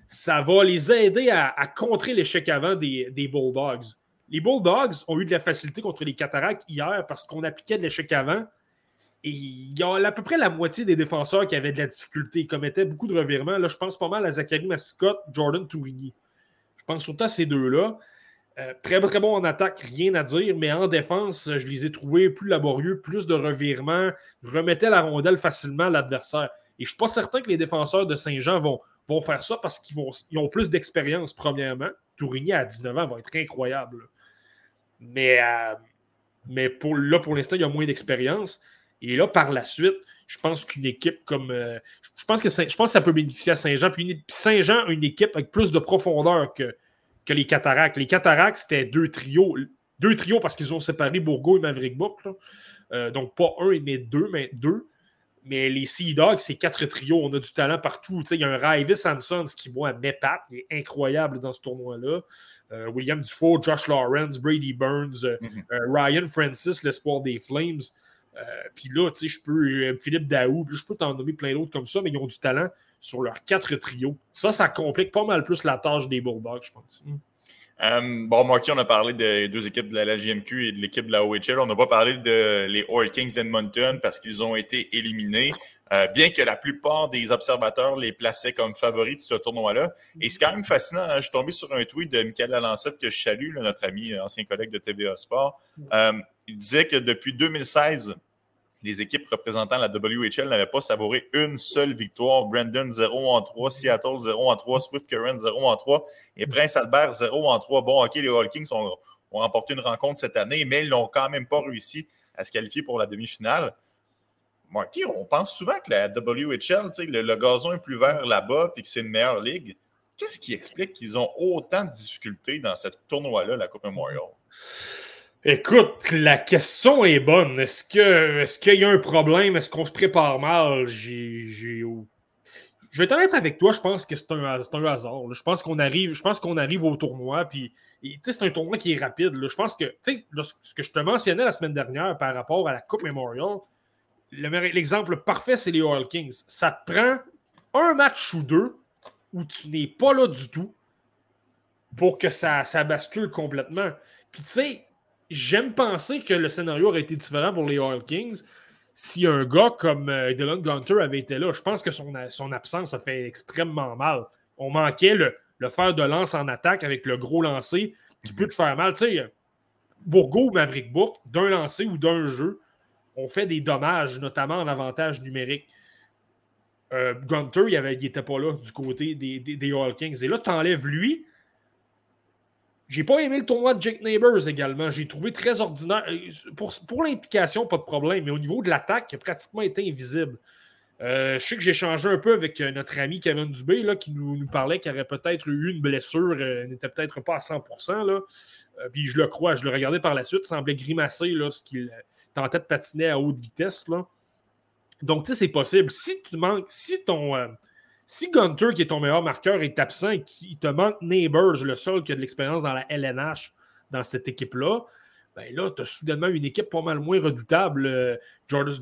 C: ça va les aider à, contrer l'échec avant des, des Bulldogs. Les Bulldogs ont eu de la facilité contre les Cataractes hier parce qu'on appliquait de l'échec avant. Et il y a à peu près la moitié des défenseurs qui avaient de la difficulté. Ils commettaient beaucoup de revirements. Là, je pense pas mal à Zachary Mascott, Jordan Tourigny. Je pense surtout à ces deux-là. Euh, très, très bon en attaque, rien à dire, mais en défense, je les ai trouvés plus laborieux, plus de revirements, remettaient la rondelle facilement à l'adversaire. Et je ne suis pas certain que les défenseurs de Saint-Jean vont, vont faire ça parce qu'ils ils ont plus d'expérience, premièrement. Tourigny à 19 ans va être incroyable. Mais, euh, mais pour, là, pour l'instant, il y a moins d'expérience. Et là, par la suite, je pense qu'une équipe comme. Euh, je, pense que je pense que ça peut bénéficier à Saint-Jean. Puis Saint-Jean a une équipe avec plus de profondeur que, que les Cataractes. Les Cataractes, c'était deux trios. Deux trios parce qu'ils ont séparé Bourgo et Maverick Book. Euh, donc, pas un, mais deux, mais deux. Mais les Sea Dogs, c'est quatre trios. On a du talent partout. Il y a un Ravis Samson qui, moi, m'épate. Il est incroyable dans ce tournoi-là. Euh, William Dufault, Josh Lawrence, Brady Burns, mhm. Ryan Francis, l'espoir des Flames. Puis là, tu sais, je peux. Philippe Daou, je peux t'en nommer plein d'autres comme ça, mais ils ont du talent sur leurs quatre trios. Ça, ça complique pas mal plus la tâche des Bulldogs, je pense. Hmm.
A: Euh, bon, Marky, on a parlé des deux équipes de la LGMQ et de l'équipe de la OHL. On n'a pas parlé de les Oil Kings d'Edmonton parce qu'ils ont été éliminés. Euh, bien que la plupart des observateurs les plaçaient comme favoris de ce tournoi-là. Et c'est quand même fascinant. Hein. Je suis tombé sur un tweet de Michael Lalancette que je salue, notre ami, euh, ancien collègue de TVA Sport. Il disait que depuis 2016, les équipes représentant la WHL n'avaient pas savouré une seule victoire. Brandon 0 en 3, Seattle 0 en 3, Swift Current 0 en 3 et Prince Albert 0 en 3. Bon, OK, les Hawkins ont, ont remporté une rencontre cette année, mais ils n'ont quand même pas réussi à se qualifier pour la demi-finale. Marty, on pense souvent que la WHL, le, le gazon est plus vert là-bas et que c'est une meilleure ligue. Qu'est-ce qui explique qu'ils ont autant de difficultés dans ce tournoi-là, la Coupe Memorial?
C: Écoute, la question est bonne. Est-ce que est-ce qu'il y a un problème? Est-ce qu'on se prépare mal? J'ai, Je vais être avec toi, je pense que c'est un, un, hasard. Je pense qu'on arrive, je pense qu'on arrive au tournoi, puis c'est un tournoi qui est rapide. Je pense que ce que je te mentionnais la semaine dernière par rapport à la Coupe Memorial, l'exemple parfait, c'est les Oil Kings. Ça te prend un match ou deux où tu n'es pas là du tout pour que ça, ça bascule complètement. Puis tu sais, j'aime penser que le scénario aurait été différent pour les Oil Kings si un gars comme euh, Dylan Gunter avait été là. Je pense que son, son, absence a fait extrêmement mal. On manquait le, le fer de lance en attaque avec le gros lancer qui peut te faire mal. Tu sais, Bourgo ou Maverick Bourg, d'un lancer ou d'un jeu, ont fait des dommages, notamment en avantage numérique. Euh, Gunter, il n'était pas là du côté des, des, des All Kings. Et là, tu enlèves lui, j'ai pas aimé le tournoi de Jake Neighbors également. J'ai trouvé très ordinaire. Euh, pour, l'implication, pas de problème, mais au niveau de l'attaque, il a pratiquement été invisible. Euh, je sais que j'ai changé un peu avec euh, notre ami Kevin Dubé là, qui nous, parlait qu'il aurait peut-être eu une blessure, n'était peut-être pas à 100%. Là. puis je le crois, je le regardais par la suite, il semblait grimacer lorsqu'il tentait de patiner à haute vitesse. Là. Donc, tu sais, c'est possible. Si tu manques, si ton, si Gunter, qui est ton meilleur marqueur, est absent et qu'il te manque Neighbors, le seul qui a de l'expérience dans la LNH dans cette équipe-là, ben là, tu as soudainement une équipe pas mal moins redoutable. Euh,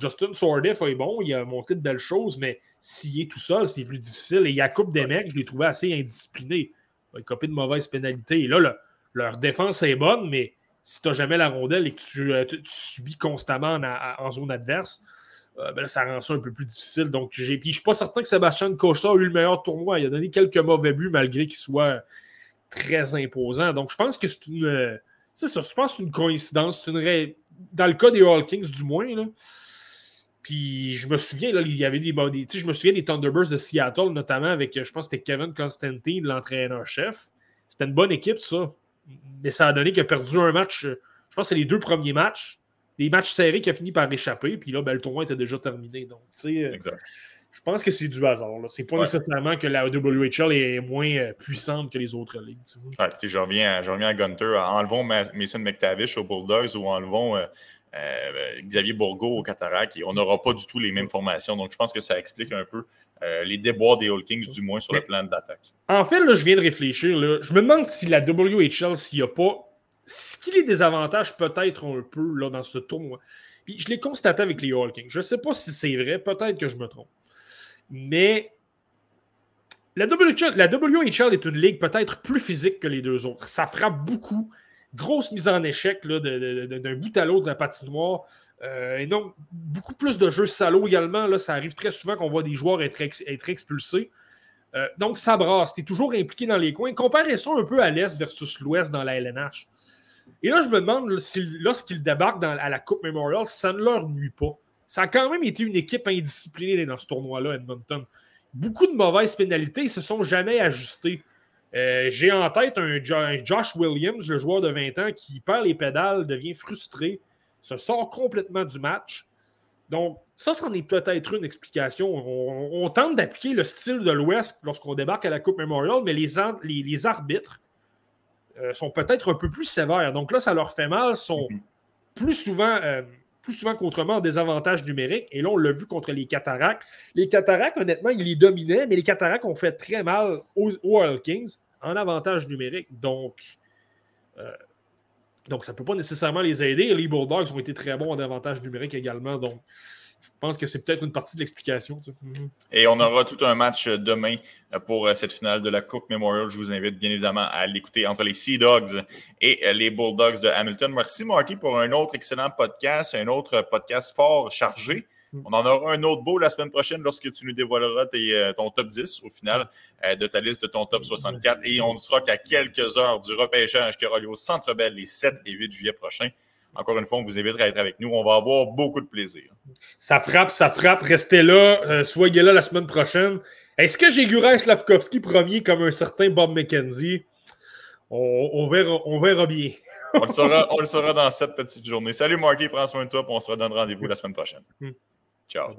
C: Justin Sordiff est bon, il a montré de belles choses, mais s'il est tout seul, c'est plus difficile. Et Jacob Demek, je l'ai trouvé assez indiscipliné. Il a copié de mauvaises pénalités. Et là, leur défense est bonne, mais si tu n'as jamais la rondelle et que tu, euh, subis constamment en zone adverse, euh, ben ça rend ça un peu plus difficile. Donc, je suis pas certain que Sébastien Cocha a eu le meilleur tournoi. Il a donné quelques mauvais buts malgré qu'il soit très imposant. Donc, je pense que c'est une. C'est ça, je pense que c'est une coïncidence. Une Dans le cas des Hawkins, du moins. Là. Puis je me souviens, là, il y avait des, sais, je me souviens des Thunderbirds de Seattle, notamment avec, je pense que c'était Kevin Constantine, l'entraîneur-chef. C'était une bonne équipe, ça. Mais ça a donné qu'il a perdu un match, je pense que c'est les deux premiers matchs, des matchs serrés qui a fini par échapper, puis là, ben, le tournoi était déjà terminé. Donc, tu sais, je pense que c'est du hasard. C'est pas nécessairement que la WHL est moins euh, puissante que les autres ligues.
A: Ouais, je, reviens, je reviens à Gunter. Enlevons Mason McTavish aux Bulldogs ou enlevons euh, euh, Xavier Bourgault au Cataract. Et on n'aura pas du tout les mêmes formations. Donc, je pense que ça explique un peu les déboires des All Kings, du moins sur le plan de l'attaque.
C: En fait, là, je viens de réfléchir. Là, je me demande si la WHL, s'il n'y a pas ce qui les désavantage peut-être un peu là, dans ce tournoi. Je l'ai constaté avec les All Kings. Je ne sais pas si c'est vrai, peut-être que je me trompe. Mais la WHL, est une ligue peut-être plus physique que les deux autres. Ça frappe beaucoup. Grosse mise en échec d'un bout à l'autre de la patinoire. Euh, et donc, beaucoup plus de jeux salauds également. Là, ça arrive très souvent qu'on voit des joueurs être, expulsés. Euh, donc, ça brasse. Tu es toujours impliqué dans les coins. Comparez un peu à l'Est versus l'Ouest dans la LNH. Et là, je me demande si, lorsqu'ils débarquent à la Coupe Memorial, ça ne leur nuit pas. Ça a quand même été une équipe indisciplinée dans ce tournoi-là, Edmonton. Beaucoup de mauvaises pénalités, ne se sont jamais ajustés. Euh, j'ai en tête un, Josh Williams, le joueur de 20 ans, qui perd les pédales, devient frustré, se sort complètement du match. Donc, ça, c'en est peut-être une explication. On, tente d'appliquer le style de l'Ouest lorsqu'on débarque à la Coupe Memorial, mais les, arbitres euh, sont peut-être un peu plus sévères. Donc là, ça leur fait mal, sont mhm. plus souvent euh, plus souvent qu'autrement en désavantage numérique. Et là, on l'a vu contre les Cataractes. Les Cataractes, honnêtement, ils les dominaient, mais les Cataractes ont fait très mal aux, Wild Kings en avantage numérique. Donc, euh, donc ça ne peut pas nécessairement les aider. Les Bulldogs ont été très bons en avantage numérique également. Donc, je pense que c'est peut-être une partie de l'explication.
A: Mhm. Et on aura tout un match euh, demain euh, pour euh, cette finale de la Coupe Memorial. Je vous invite bien évidemment à l'écouter entre les Sea Dogs et les Bulldogs de Hamilton. Merci Marty pour un autre excellent podcast, un autre podcast fort chargé. Mhm. On en aura un autre beau la semaine prochaine lorsque tu nous dévoileras ton top 10 au final de ta liste de ton top 64. Et on ne sera qu'à quelques heures du repêchage qui aura lieu au Centre Bell les 7 et 8 juillet prochains. Encore une fois, on vous invite à être avec nous. On va avoir beaucoup de plaisir.
C: Ça frappe, ça frappe. Restez là. Euh, soyez là la semaine prochaine. Est-ce que j'ai Gurin Slavkovski premier comme un certain Bob McKenzie? On, verra, on verra bien.
A: on, le saura, on le saura dans cette petite journée. Salut Marky, prends soin de toi. On se redonne rendez-vous la semaine prochaine. Hmm. Ciao.